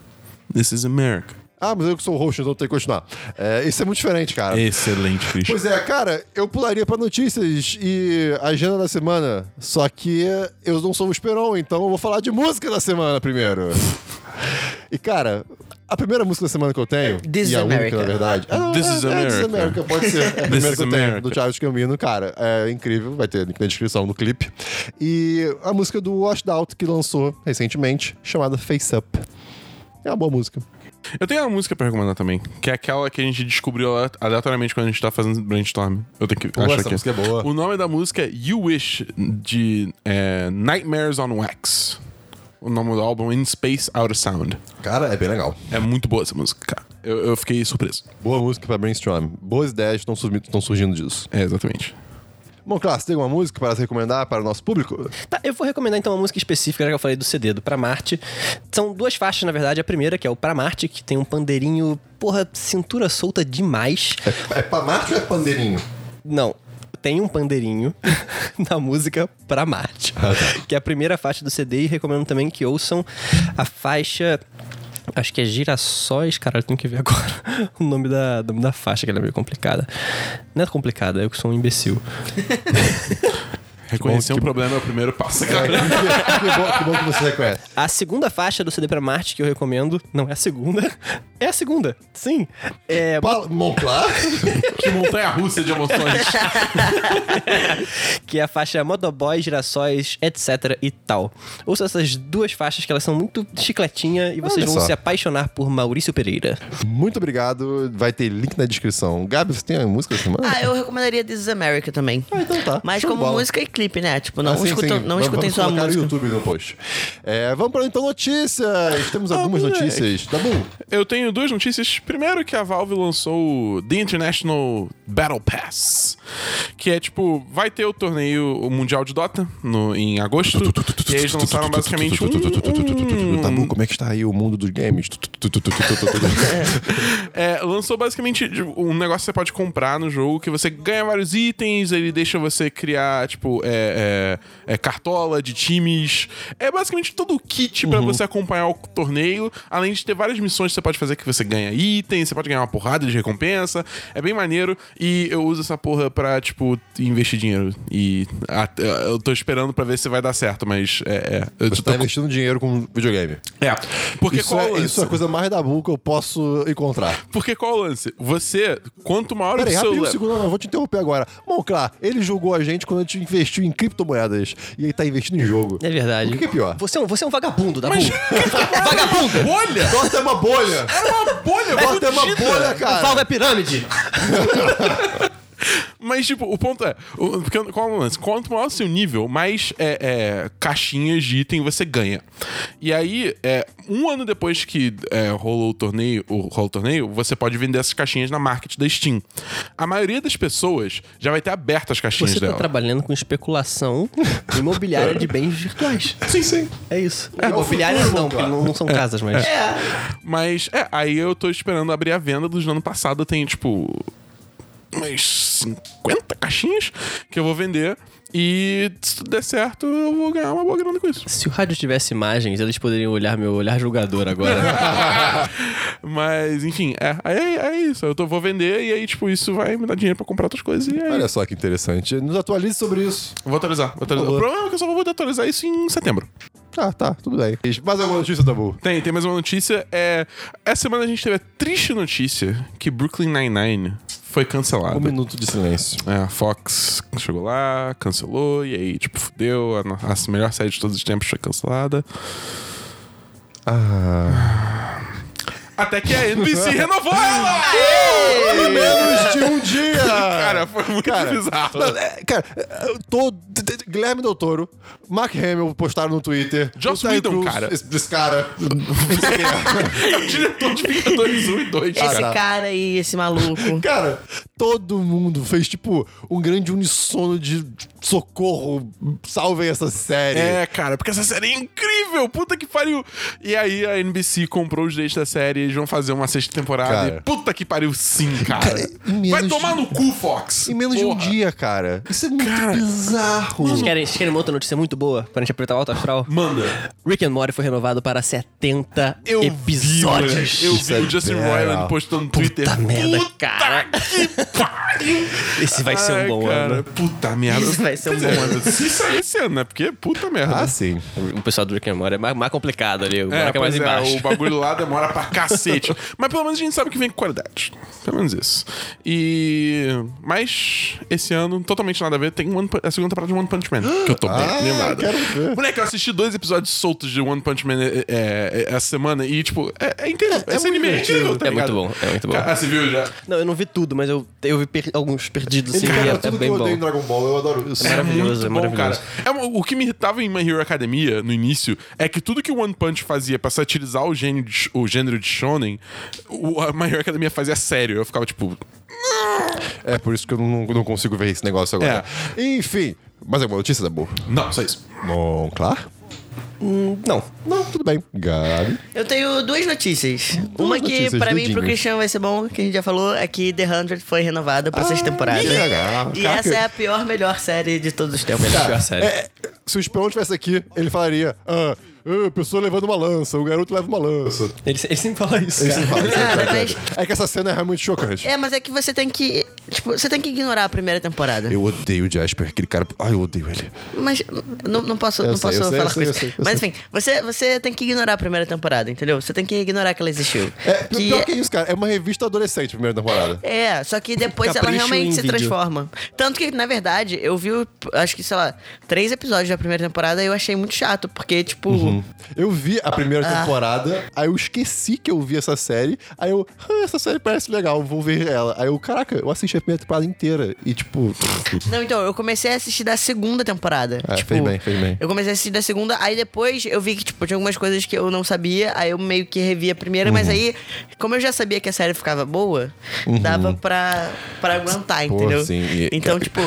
This is America. Ah, mas eu que sou o host, então eu tenho que continuar. É, isso é muito diferente, cara. Excelente, Christian. Pois é, cara, eu pularia pra notícias e agenda da semana. Só que eu não sou o Esperon, então eu vou falar de música da semana primeiro. E, cara, a primeira música da semana que eu tenho. This e is a única, America. na verdade. Ah, não, This é, is é, This is America. America, pode ser. É a This primeira is que eu tenho, America. do Charles Gambino, cara. É incrível, vai ter link na descrição do clipe. E a música do Washed Out, que lançou recentemente, chamada Face Up. É uma boa música. Eu tenho uma música pra recomendar também, que é aquela que a gente descobriu ale- aleatoriamente quando a gente tá fazendo brainstorm. Eu tenho que Pô, achar essa aqui. música é boa. O nome da música é You Wish, de é, Nightmares on Wax. O nome do álbum In Space Out of Sound. Cara, é bem legal. É muito boa essa música, cara. Eu, eu fiquei surpreso. Boa música pra brainstorm. Boas ideias estão surgindo disso. É, exatamente. Bom, Clássico, tem alguma música para recomendar para o nosso público? Tá, eu vou recomendar então uma música específica, já que eu falei do CD, do Pra Marte. São duas faixas, na verdade. A primeira, que é o Pra Marte, que tem um pandeirinho, porra, cintura solta demais. É pra Marte ou é pandeirinho? Não, tem um pandeirinho na música Pra Marte, que é a primeira faixa do CD. E recomendo também que ouçam a faixa. Acho que é Girassóis, cara, eu tenho que ver agora o nome da, nome da faixa, que ela é meio complicada. Não é complicada, eu que sou um imbecil. Reconhecer bom, um que- problema é o primeiro passo, É, cara. que, que bom, que bom que você reconhece. A segunda faixa do CD Pra Marte que eu recomendo, não é a segunda, é a segunda, sim. É Fala, Monclar? que montanha russa de emoções. que é a faixa Motoboy, Girassóis, etc e tal. Ouça essas duas faixas que elas são muito chicletinha e vocês Olha vão só. se apaixonar por Maurício Pereira. Muito obrigado. Vai ter link na descrição. Gabi, você tem a música da semana? Ah, eu recomendaria This is America também. Ah, então tá. Mas Show como bola. música e clipe, né? Tipo, não, Ah, sim, escutam, sim. não Vamos- escutem vamos só a música. no YouTube no post. É, vamos para então notícias. Temos algumas notícias. Tá bom? Eu tenho duas notícias. Primeiro que a Valve lançou o The International Battle Pass. Que é tipo, vai ter o torneio mundial de Dota no, em agosto. e eles lançaram basicamente um. um Tabu, como é que está aí o mundo dos games? É, lançou basicamente tipo, um negócio que você pode comprar no jogo, que você ganha vários itens, ele deixa você criar, tipo, é, é, é, cartola de times. É basicamente todo o kit pra você acompanhar o torneio, além de ter várias missões que você pode fazer que você ganha itens, você pode ganhar uma porrada de recompensa. É bem maneiro. E eu uso essa porra pra, tipo, investir dinheiro. E eu tô esperando pra ver se vai dar certo, mas é. é Você tô tá investindo dinheiro com videogame. É. Porque Isso qual é, lance? isso é a coisa mais da bull que eu posso encontrar. Porque qual o lance? Você, quanto maior Peraí, o seu rapidinho, um segundo, não, vou te interromper agora. Bom, claro, ele julgou a gente quando a gente investiu em criptomoedas e ele tá investindo em jogo. É verdade. O que é pior? Você é um, você é um vagabundo, tá Mas- bom? vagabundo! Bolha! Dota é uma bolha! uma bolha, Dota é uma fudida. bolha, cara! Valve é pirâmide! Mas, tipo, o ponto é. o- porque, qual é o lance? Quanto maior o seu nível, mais é, é, caixinhas de item você ganha. E aí, é, um ano depois que é, rolou o torneio, o, rolou o torneio, você pode vender essas caixinhas na market da Steam. A maioria das pessoas já vai ter aberto as caixinhas Você tá dela. trabalhando com especulação imobiliária de bens virtuais. Sim, sim. É isso. É, imobiliária o futuro, não, porque não, não são casas, mas. Mas, é, aí eu tô esperando abrir a venda dos do ano passado. Tem, tipo, umas 50 caixinhas que eu vou vender. E se tudo der certo, eu vou ganhar uma boa grana com isso. Se o rádio tivesse imagens, eles poderiam olhar meu olhar julgador agora. Mas, enfim, é, é, é isso. Eu tô, vou vender e aí, tipo, isso vai me dar dinheiro pra comprar outras coisas. E aí, Olha só que interessante. Nos atualize sobre isso. vou atualizar. Vou atualizar. O problema é que eu só vou atualizar isso em setembro. Ah, tá, tudo bem. Mais alguma notícia, Tabu? Tem, tem mais uma notícia. É, essa semana a gente teve a triste notícia que Brooklyn Nine-Nine foi cancelado. Um minuto de silêncio. É, a Fox chegou lá, cancelou, e aí, tipo, fudeu. A, a melhor série de todos os tempos foi cancelada. Ah. Até que a NBC renovou ela! Em menos de um dia! Cara, foi muito Cara, bizarro. é, cara, todo. Guilherme Del Toro, Mark Hamill postaram no Twitter. Joss Whedon, Crews, cara. Esse, esse cara. é. O diretor de Vingadores 1 e 2, Esse cara. cara aí, esse maluco. Cara, todo mundo fez, tipo, um grande unissono de socorro. Salvem essa série. É, cara, porque essa série é incrível, puta que pariu. E aí a NBC comprou os direitos da série, eles vão fazer uma sexta temporada. Cara. e puta que pariu, sim, cara. Cara, Vai tomar de- no cu, Fox. Em menos de um Porra. dia, cara. Isso é muito Cara, bizarro. Vocês querem, vocês querem uma outra notícia muito boa pra gente apertar o alto astral? Manda. Rick and Morty foi renovado para 70 Eu episódios. Vi, eu vi é o Justin bem Roiland postando no Twitter. Puta merda, Puta cara. que. Esse vai ser um bom cara, ano. Puta merda. Isso vai ser um bom ano. Se sair esse ano, né? Porque puta merda. Ah, sim. O pessoal do Rick and Morty é mais, mais complicado ali. O É, é mais é, embaixo. o bagulho lá demora pra cacete. Mas pelo menos a gente sabe que vem com qualidade. Pelo menos isso. E. Mas, esse ano, totalmente nada a ver, tem One a segunda temporada de One Punch Man. Que eu tô bem Ah, ver. Moleque, eu assisti dois episódios soltos de One Punch Man é, é, é, essa semana e, tipo, é, é incrível. É Esse muito anime é divertido. incrível, tá É muito bom, é muito bom. Ah, você viu já? Não, eu não vi tudo, mas eu, eu vi per- alguns perdidos assim. Cara, é, é que bem eu bom. odeio em Dragon Ball, eu adoro isso. É maravilhoso, é bom, maravilhoso. cara. É, o que me irritava em My Hero Academia, no início, é que tudo que o One Punch fazia pra satirizar o gênero de, o gênero de shonen, o, a My Hero Academia fazia sério. Eu ficava, tipo... É por isso que eu não, não consigo ver esse negócio agora. Enfim, mais alguma notícia da boa? Não, só isso. Bom, claro. Não. Não, tudo bem. Gabi. Eu tenho duas notícias. Uma que, notícias, pra mim e pro. Cristiano vai ser bom, que a gente já falou, é que The 100 foi renovada pra sexta temporada. que legal. E Caraca. essa é a pior, melhor série de todos os tempos. Melhor série. É, se o Esperon estivesse aqui, ele falaria: Ah, ah, a pessoa levando uma lança, o garoto leva uma lança. Ele, ele sempre fala isso. Ele cara. sempre fala isso, Cara, cara. mas- É que essa cena é realmente chocante. É, mas é que você tem que. Tipo, você tem que ignorar a primeira temporada. Eu odeio o Jasper, aquele cara. Ai, eu odeio ele. Mas não, não posso, Eu não sei, posso eu sei, falar eu com sei, eu isso. sei, eu Mas enfim, você, você tem que ignorar a primeira temporada, entendeu? Você tem que ignorar que ela existiu. É, que pior que isso, cara. É uma revista adolescente, a primeira temporada. É, só que depois ela Capricho realmente em se vídeo. transforma. Tanto que, na verdade, eu vi, acho que, sei lá, três episódios da primeira temporada e eu achei muito chato, porque, tipo. Uhum. Eu vi a primeira Ah. temporada, aí eu esqueci que eu vi essa série, aí eu, ah, essa série parece legal, vou ver ela. Aí eu, caraca, eu assisti a primeira temporada inteira e, tipo, Não, então, eu comecei a assistir da segunda temporada. É, tipo, fez bem, fez bem. Eu comecei a assistir da segunda, aí depois eu vi que, tipo, tinha algumas coisas que eu não sabia, aí eu meio que revi a primeira, mas Uhum. aí, como eu já sabia que a série ficava boa, dava pra, pra aguentar, Pô, entendeu? sim, e- Então, tipo,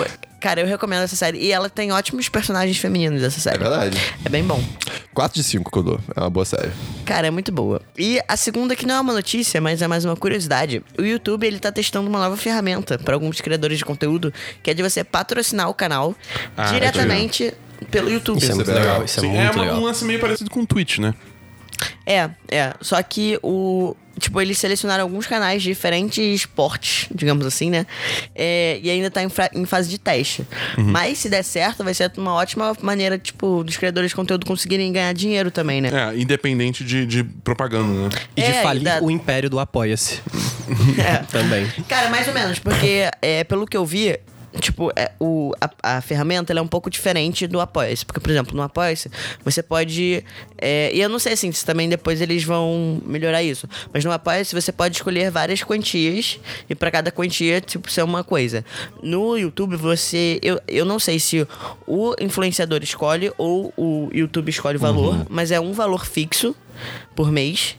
cara, eu recomendo essa série. E ela tem ótimos personagens femininos, essa série. é verdade. É bem bom. 4 de 5 que eu dou. É uma boa série. Cara, é muito boa. E a segunda, que não é uma notícia, mas é mais uma curiosidade. O YouTube, ele tá testando uma nova ferramenta para alguns criadores de conteúdo, que é de você patrocinar o canal Ah, diretamente pelo YouTube. Isso é muito bem legal. legal. Isso é Sim, é muito uma- legal. um lance meio parecido com o Twitch, né? É, é. Só que o. Tipo, eles selecionaram alguns canais de diferentes portes, digamos assim, né? É, e ainda tá em, em fase de teste. Uhum. Mas se der certo, vai ser uma ótima maneira, tipo, dos criadores de conteúdo conseguirem ganhar dinheiro também, né? É, independente de, de propaganda, né? E de É, falir e da- o império do Apoia-se. É. Também. Cara, mais ou menos, porque é, pelo que eu vi, tipo, é, o, a, a ferramenta é um pouco diferente do Apoia-se. Porque, por exemplo, no Apoia-se, você pode. é, e eu não sei assim, se também depois eles vão melhorar isso. Mas no Apoia-se você pode escolher várias quantias e pra cada quantia, tipo, ser uma coisa. No YouTube, você. Eu, eu não sei se o influenciador escolhe ou o YouTube escolhe o valor, mas é um valor fixo por mês.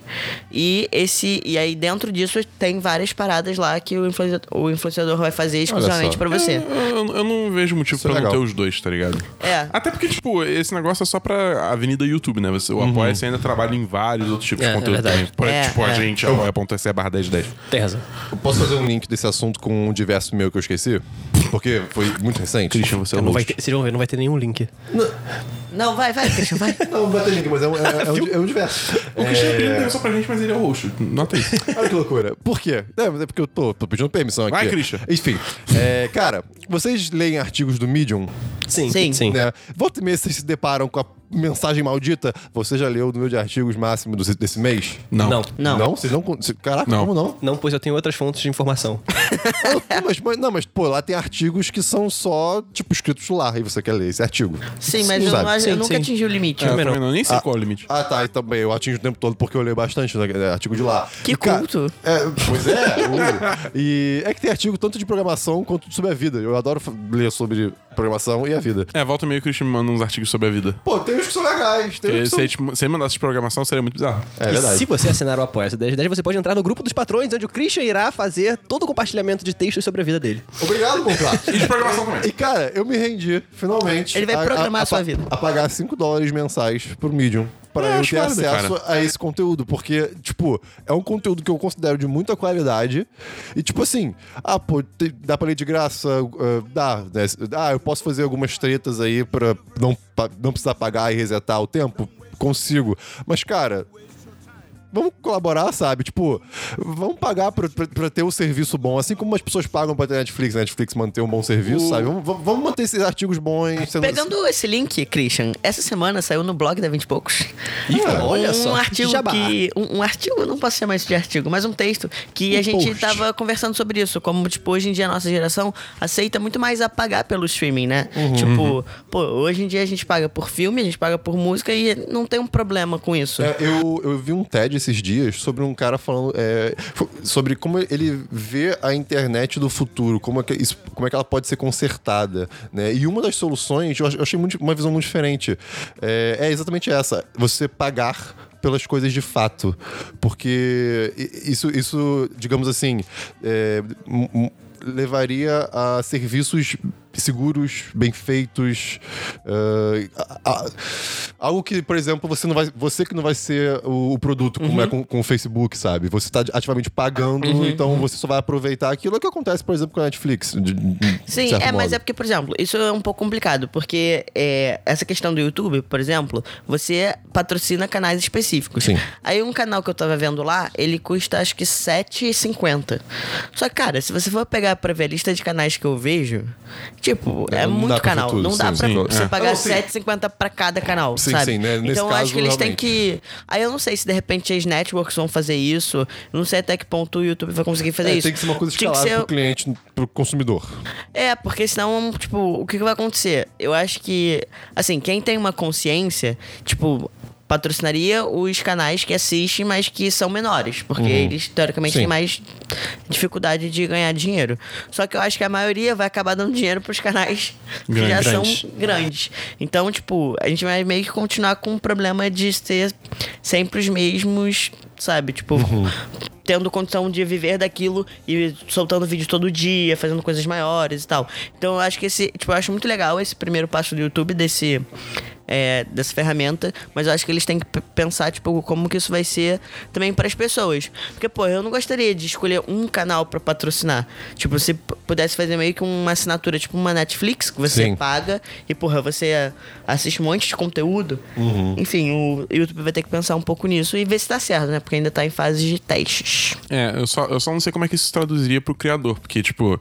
E esse e aí dentro disso tem várias paradas lá que o influenciador, o influenciador vai fazer exclusivamente pra você. Eu, eu não vejo motivo é pra não ter os dois, tá ligado? É. Até porque, tipo, esse negócio é só pra Avenida YouTube, né? Você, o Apoia-se ainda trabalha em vários outros tipos É, de é conteúdo verdade. também. Por- É, tipo, a é. gente, apoia.se barra 1010. Tem razão. Eu posso fazer um link desse assunto com um diverso meu que eu esqueci? Porque foi muito recente. Christian, você é Não vai ter, vocês vão ver, não vai ter nenhum link. Não, vai, vai, Christian, vai. Não, não vai ter link, mas é um, é, é um, é um diverso. O Christian é... só pra gente, mas ele é o host. Nota isso. Olha que loucura. Por quê? É, mas é porque eu tô, tô pedindo permissão aqui. Vai, Christian. Enfim. é, cara, vocês leem artigos do Medium? Sim. Sim. Sim. Né? Volta e meia vocês se deparam com a mensagem maldita. Você já leu o número de artigos máximo desse, desse mês? Não. Não. Não. Não? Vocês não. Caraca, Não. como não? Não, pois eu tenho outras fontes de informação. Ah, mas, mas- não, mas, pô, lá tem artigos que são só, tipo, escritos lá e você quer ler esse artigo. Sim, mas eu, Sabe? não eu Sim, nunca sim. atingi o limite. É, eu não. não. Nem sei Ah. qual é o limite. Ah, tá, e também. Eu atingo o tempo todo porque eu leio bastante né, é, artigo de lá. Que E, cara, culto. É, pois é. uh, e é que tem artigo tanto de programação quanto sobre a vida. Eu adoro ler sobre programação e a vida. É, volta meio que o Christian me manda uns artigos sobre a vida. Pô, tem uns que são legais. Tem uns Porque que se são... se mandasse programação, seria muito bizarro. É E verdade. se você assinar o Apoia-se 10 10, você pode entrar no grupo dos patrões, onde o Christian irá fazer todo o compartilhamento de textos sobre a vida dele. Obrigado, Monclar. E de programação também. E, cara, eu me rendi, finalmente. Ele vai programar a sua vida. A pagar 5 dólares mensais por Medium. Pra É, eu ter válido, acesso cara. a esse conteúdo. Porque, tipo, é um conteúdo que eu considero de muita qualidade. E, tipo assim, ah, pô, te- dá pra ler de graça? ah, dá, né? Ah, eu posso fazer algumas tretas aí pra não, pa- não precisar pagar e resetar o tempo? Consigo. Mas, cara, vamos colaborar, sabe? Tipo, vamos pagar pra, pra, pra ter um serviço bom. Assim como as pessoas pagam pra ter Netflix, a Netflix manter um bom serviço, sabe? Vamos, vamos- manter esses artigos bons. Sendo... Pegando esse link, Christian, essa semana saiu no blog da 20 e poucos. Ih, olha um só. artigo Jabá. que. Um, um artigo, eu não posso chamar isso de artigo, mas um texto que Um a gente post. tava conversando sobre isso. Como, tipo, hoje em dia a nossa geração aceita muito mais a pagar pelo streaming, né? Uhum. Tipo, pô, hoje em dia a gente paga por filme, a gente paga por música e não tem um problema com isso. É, eu, eu vi um TED esses dias sobre um cara falando é, sobre como ele vê a internet do futuro, como é que, isso, como é que ela pode ser consertada, né? E uma das soluções, eu ach- eu achei muito- uma visão muito diferente, é, é exatamente essa: você pagar pelas coisas de fato, porque isso, isso digamos assim, é, levaria a serviços seguros, bem feitos, eh, a- a- algo que, por exemplo, você não vai, você que não vai ser o, o produto, como Uhum. é com, com o Facebook, sabe? Você está ativamente pagando, Uhum. então você só vai aproveitar aquilo que acontece, por exemplo, com a Netflix. de- de Sim, certo é, mas modo. é porque, por exemplo, isso é um pouco complicado, porque é, essa questão do YouTube, por exemplo, você patrocina canais específicos. Sim. Aí um canal que eu tava vendo lá, ele custa acho que R$7,50. Só que, cara, se você for pegar pra ver a lista de canais que eu vejo, tipo, É, é, muito canal. tudo, não dá pra sim. você É. pagar Ah, não, sim. R$7,50 pra cada canal, Sim, sabe? sim, né? Nesse Então eu acho caso, que eles têm realmente. que... Aí eu não sei se de repente as networks vão fazer isso, eu não sei até que ponto o YouTube vai conseguir fazer É, isso. tem que ser uma coisa escalável ser- pro cliente, pro consumidor. é, porque senão, tipo, o que, que vai acontecer? Eu acho que, assim, quem tem uma consciência, tipo, patrocinaria os canais que assistem, mas que são menores, porque eles, teoricamente, Sim. têm mais dificuldade de ganhar dinheiro. Só que eu acho que a maioria vai acabar dando dinheiro pros canais que já Grandes. são grandes. Então, tipo, a gente vai meio que continuar com o problema de ser sempre os mesmos, sabe? Tipo, tendo condição de viver daquilo e soltando vídeo todo dia, fazendo coisas maiores e tal. Então eu acho que esse, tipo, eu acho muito legal esse primeiro passo do YouTube desse é, dessa ferramenta, mas eu acho que eles têm que pensar, tipo, como que isso vai ser também para as pessoas. Porque, pô, eu não gostaria de escolher um canal para patrocinar. Tipo, se pudesse fazer meio que uma assinatura, tipo uma Netflix, que você Sim. paga e, porra, você assiste um monte de conteúdo. Uhum. Enfim, o YouTube vai ter que pensar um pouco nisso e ver se tá certo, né? Porque ainda tá em fase de testes. É, eu só, eu só não sei como é que isso se traduziria pro criador, porque, tipo,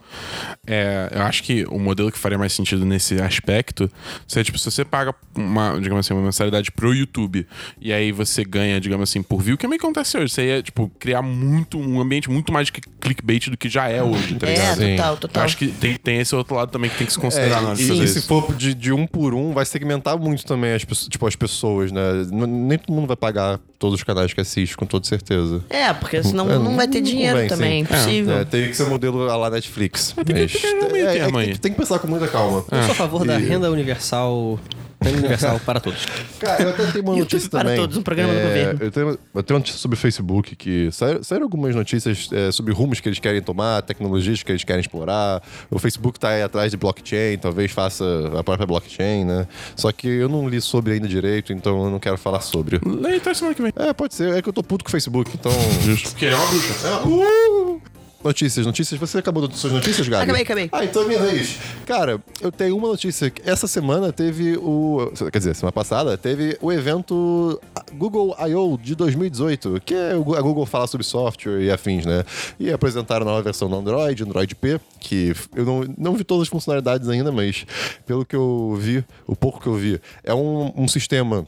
é, eu acho que o modelo que faria mais sentido nesse aspecto seria, tipo, se você paga uma, digamos assim, uma mensalidade pro YouTube e aí você ganha, digamos assim, por view, que é meio que acontece hoje. Você ia, tipo, criar muito, um ambiente muito mais de clickbait do que já é hoje, tá É, ligado? Sim. total, Eu total. acho que tem, tem esse outro lado também que tem que se considerar na hora de É, e, fazer e se for de, de um por um, vai segmentar muito também as, pessoas- tipo, as pessoas, né? Nem todo mundo vai pagar todos os canais que assiste, com toda certeza. É, porque senão É, não vai ter dinheiro convém, também, sim. impossível. É, teria que ser modelo a lá Netflix. tem que Mas- é, é termo que aí. tem, que- tem que pensar com muita calma. Eu sou a favor da E- renda universal. Universal para todos. Cara, eu até tenho uma YouTube notícia para também. todos, um programa do É, governo. Eu tenho, eu tenho uma notícia sobre o Facebook que saíram, saíram algumas notícias é, sobre rumos que eles querem tomar, tecnologias que eles querem explorar. O Facebook tá aí atrás de blockchain, talvez faça a própria blockchain, né? Só que eu não li sobre ainda direito, então eu não quero falar sobre. Leia até semana que vem. É, pode ser. É que eu tô puto com o Facebook, então. Justo. Porque é uma bruxa. Uh! Notícias, notícias. Você acabou de suas notícias, Gabi? Acabei, acabei. Ah, então é minha vez. Cara, eu tenho uma notícia. Essa semana teve o. Quer dizer, semana passada teve o evento Google I.O. de 2018, que é a Google falar sobre software e afins, né? E apresentaram a nova versão do Android, Android P, que eu não, não vi todas as funcionalidades ainda, mas pelo que eu vi, o pouco que eu vi, é um, um sistema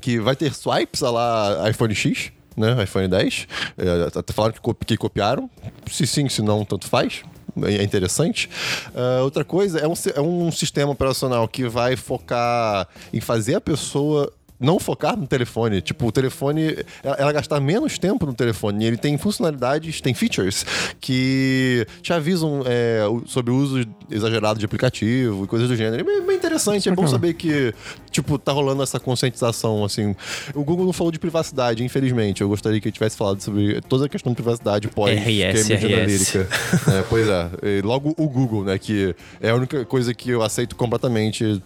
que vai ter swipes a lá iPhone X, né? iPhone 10. É, até falaram que, copi- que copiaram. Se sim, se não, tanto faz. É interessante. Ah, outra coisa é um, é um sistema operacional que vai focar em fazer a pessoa não focar no telefone. Tipo, o telefone, ela, ela gastar menos tempo no telefone. E ele tem funcionalidades, tem features que te avisam é, sobre o uso exagerado de aplicativo e coisas do gênero. É bem, interessante. É bom saber que, tipo, tá rolando essa conscientização, assim. O Google não falou de privacidade, infelizmente. Eu gostaria que ele tivesse falado sobre toda a questão de privacidade pós RS, Cambridge RS. Analytica. É, pois é. E logo o Google, né? Que é a única coisa que eu aceito completamente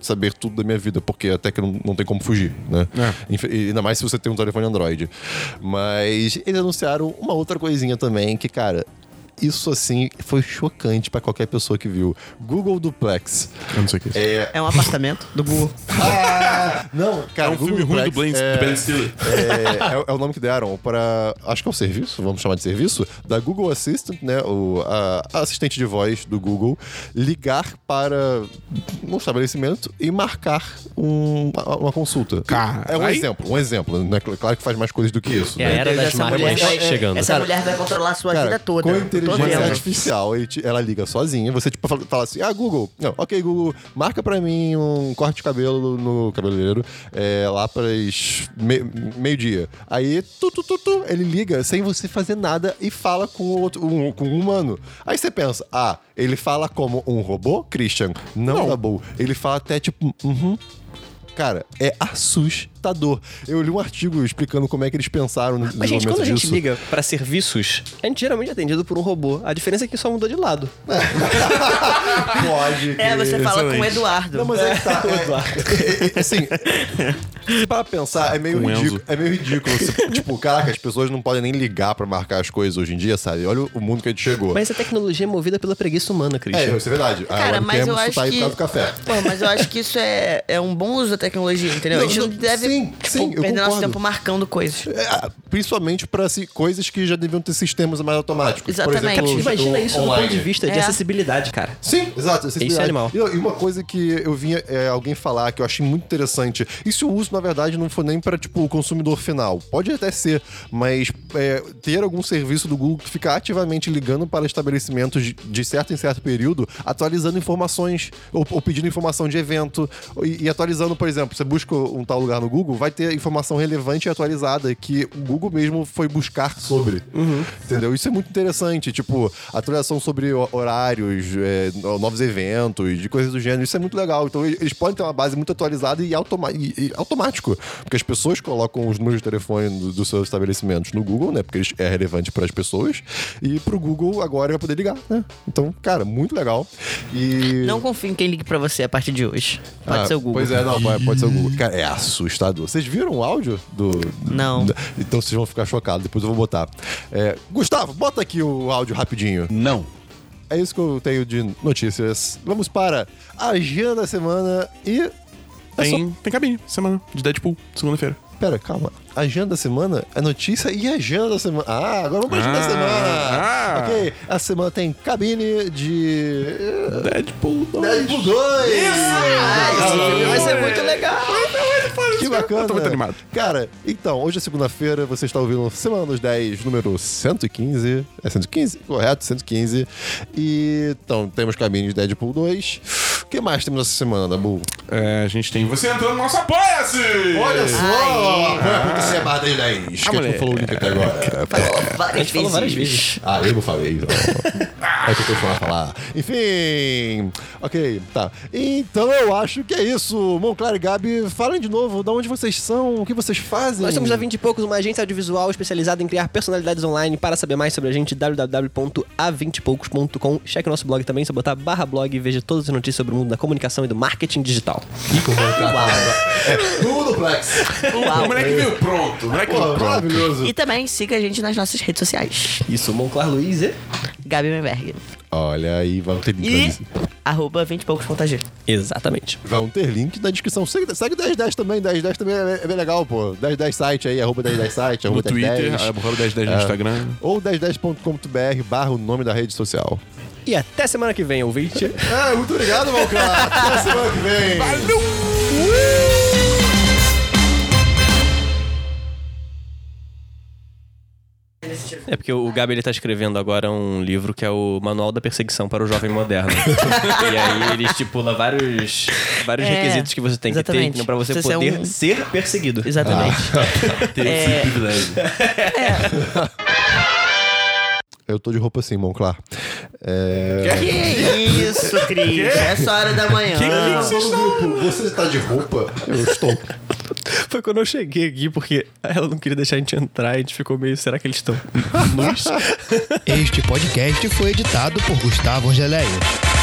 saber tudo da minha vida, porque até que não, não tem como fugir, né? Infe- e Ainda mais se você tem um telefone Android. Mas eles anunciaram uma outra coisinha também, que, cara. Isso assim foi chocante pra qualquer pessoa que viu. Google Duplex. Eu não sei o que é isso. É, É um apartamento do Google. ah, não, cara, É um Google filme ruim do Duplex Ben, é- do ben Stiller. é, é- é o nome que deram para. Acho que é o serviço, vamos chamar de serviço, da Google Assistant, né? O, a, a assistente de voz do Google, ligar para um estabelecimento e marcar um- uma, uma consulta. Cara, é um aí- exemplo, um exemplo. Né? Claro que faz mais coisas do que isso. É a né? era das Essa máquinas mulher, é- chegando. essa mulher vai controlar a sua Cara, vida toda. Com inteligência vendo. artificial, ele te- ela liga sozinha. Você, tipo, fala, assim: Ah, Google, não, ok, Google, marca pra mim um corte de cabelo no cabeleireiro é, lá para meio-dia. Aí, tu, tu, tu, tu, ele liga sem você fazer nada e fala com, outro, um, com um humano. Aí você pensa: Ah, ele fala como um robô, Christian? Não, Não. tá bom. Ele fala até tipo, uhum. Cara, é assustador. Eu li um artigo explicando como é que eles pensaram no Mas, gente, quando a gente disso. liga pra serviços, a gente geralmente é atendido por um robô. A diferença é que só mudou de lado. Pode. É, você fala com o. Eduardo. Não, mas é que tá. É, é, é, assim, se para pensar, é meio ridículo. É meio ridículo. Você- tipo, caraca, as pessoas não podem nem ligar pra marcar as coisas hoje em dia, sabe? Olha o mundo que a gente chegou. Mas essa tecnologia é movida pela preguiça humana, é, Christian. isso é verdade. A Cara, mas eu acho tá que... Pô, mas eu acho que isso é, é um bom uso da tecnologia, entendeu? a gente não Não, não, deve sim, tipo, sim, eu perder nosso tempo marcando coisas. É, principalmente pra assim, coisas que já deviam ter sistemas mais automáticos. Exatamente. Por exemplo, Imagina o- isso do online. ponto de vista de É. acessibilidade, cara. Sim, exato. acessibilidade. animal. E, e uma coisa que eu vinha é, alguém falar que eu achei muito interessante. Isso eu uso, na verdade, não foi nem para tipo, o consumidor final. Pode até ser, mas é, ter algum serviço do Google que fica ativamente ligando para estabelecimentos de, de certo em certo período, atualizando informações ou, ou pedindo informação de evento. E, e atualizando, por exemplo, você busca um tal lugar no Google, vai ter informação relevante e atualizada que o Google mesmo foi buscar sobre. Entendeu? Isso é muito interessante. Tipo, atualização sobre ho- horários, é, no- novos eventos, de coisas do gênero. Isso é muito legal. Então, eles podem ter uma base muito atualizada e, automa e- e automático. Porque as pessoas colocam os números de telefone do- dos seus estabelecimentos no Google, né? Porque é relevante para as pessoas. E pro Google agora vai poder ligar, né? Então, cara, muito legal. E. Não confie em quem ligue pra você a partir de hoje. Pode Ah, ser o Google. Pois é, não, pode pode ser o Google. Cara, é assustador. Vocês viram o áudio do. Não. Então vocês vão ficar chocados, depois eu vou botar. É, Gustavo, bota aqui o áudio rapidinho. Não. É isso que eu tenho de notícias. Vamos para a agenda da semana e. É só- Tem, tem cabine, semana, de Deadpool, segunda-feira. Pera, calma. Agenda da semana é notícia e agenda da semana. Ah, agora vamos pra agenda da Ah, semana. ah. Ok, a semana tem cabine de. Deadpool 2. Deadpool 2! Ah, esse filme vai ser muito legal. Que bacana. Eu tô muito animado. Cara, então, hoje é segunda-feira, você está ouvindo Semana dos 10, número 115. É 115? Correto, 115. E, então, temos cabine de Deadpool 2. O que mais temos essa semana, Dabu? É, a gente tem você entrando no nosso Apoia-se! Olha só! Apoia.se barra 1010. Que a gente não falou o link até agora. A gente falou várias vezes. Ah, eu não falei. Não. É que eu tô falando falar. Enfim. Ok, tá. Então eu acho que é isso. Monclar e Gabi, falem de novo de onde vocês são, o que vocês fazem. Nós somos a 20 e poucos, uma agência audiovisual especializada em criar personalidades online. Para saber mais sobre a gente, www.a20poucos.com. Cheque o nosso blog também, só botar barra blog e veja todas as notícias sobre mundo da comunicação e do marketing digital. Tudo Plex. O moleque veio pronto, o moleque veio Pô, pronto. maravilhoso. E também siga a gente nas nossas redes sociais. Isso, Monclar Luiz e... Gabi Menberg. Olha aí, vão ter link E na descrição. arroba 20 e poucos G. Exatamente. Vão ter link na descrição. Segue, segue 1010 também. 1010 também é, é bem legal, pô. 1010 site aí, arroba 1010 site, No arroba Twitter, 1010. arroba 1010 no. Instagram. Ou 1010.com.br barra o nome da rede social. E até semana que vem, ouvinte. É, muito obrigado, Malcar. Até semana que vem. É porque o Gabi ele tá escrevendo agora um livro que é o Manual da Perseguição para o Jovem Moderno. e aí ele estipula vários, vários É, requisitos que você tem que exatamente. ter para você Você ser poder um- ser perseguido. Exatamente. Ter esse privilégio. Eu tô de roupa assim, Monclar. É... Que isso, Cris? Essa hora da manhã. Você está de roupa? Eu estou. Foi quando eu cheguei aqui, porque ela não queria deixar a gente entrar, a gente ficou meio, será que eles estão? Este podcast foi editado por Gustavo Angeléia.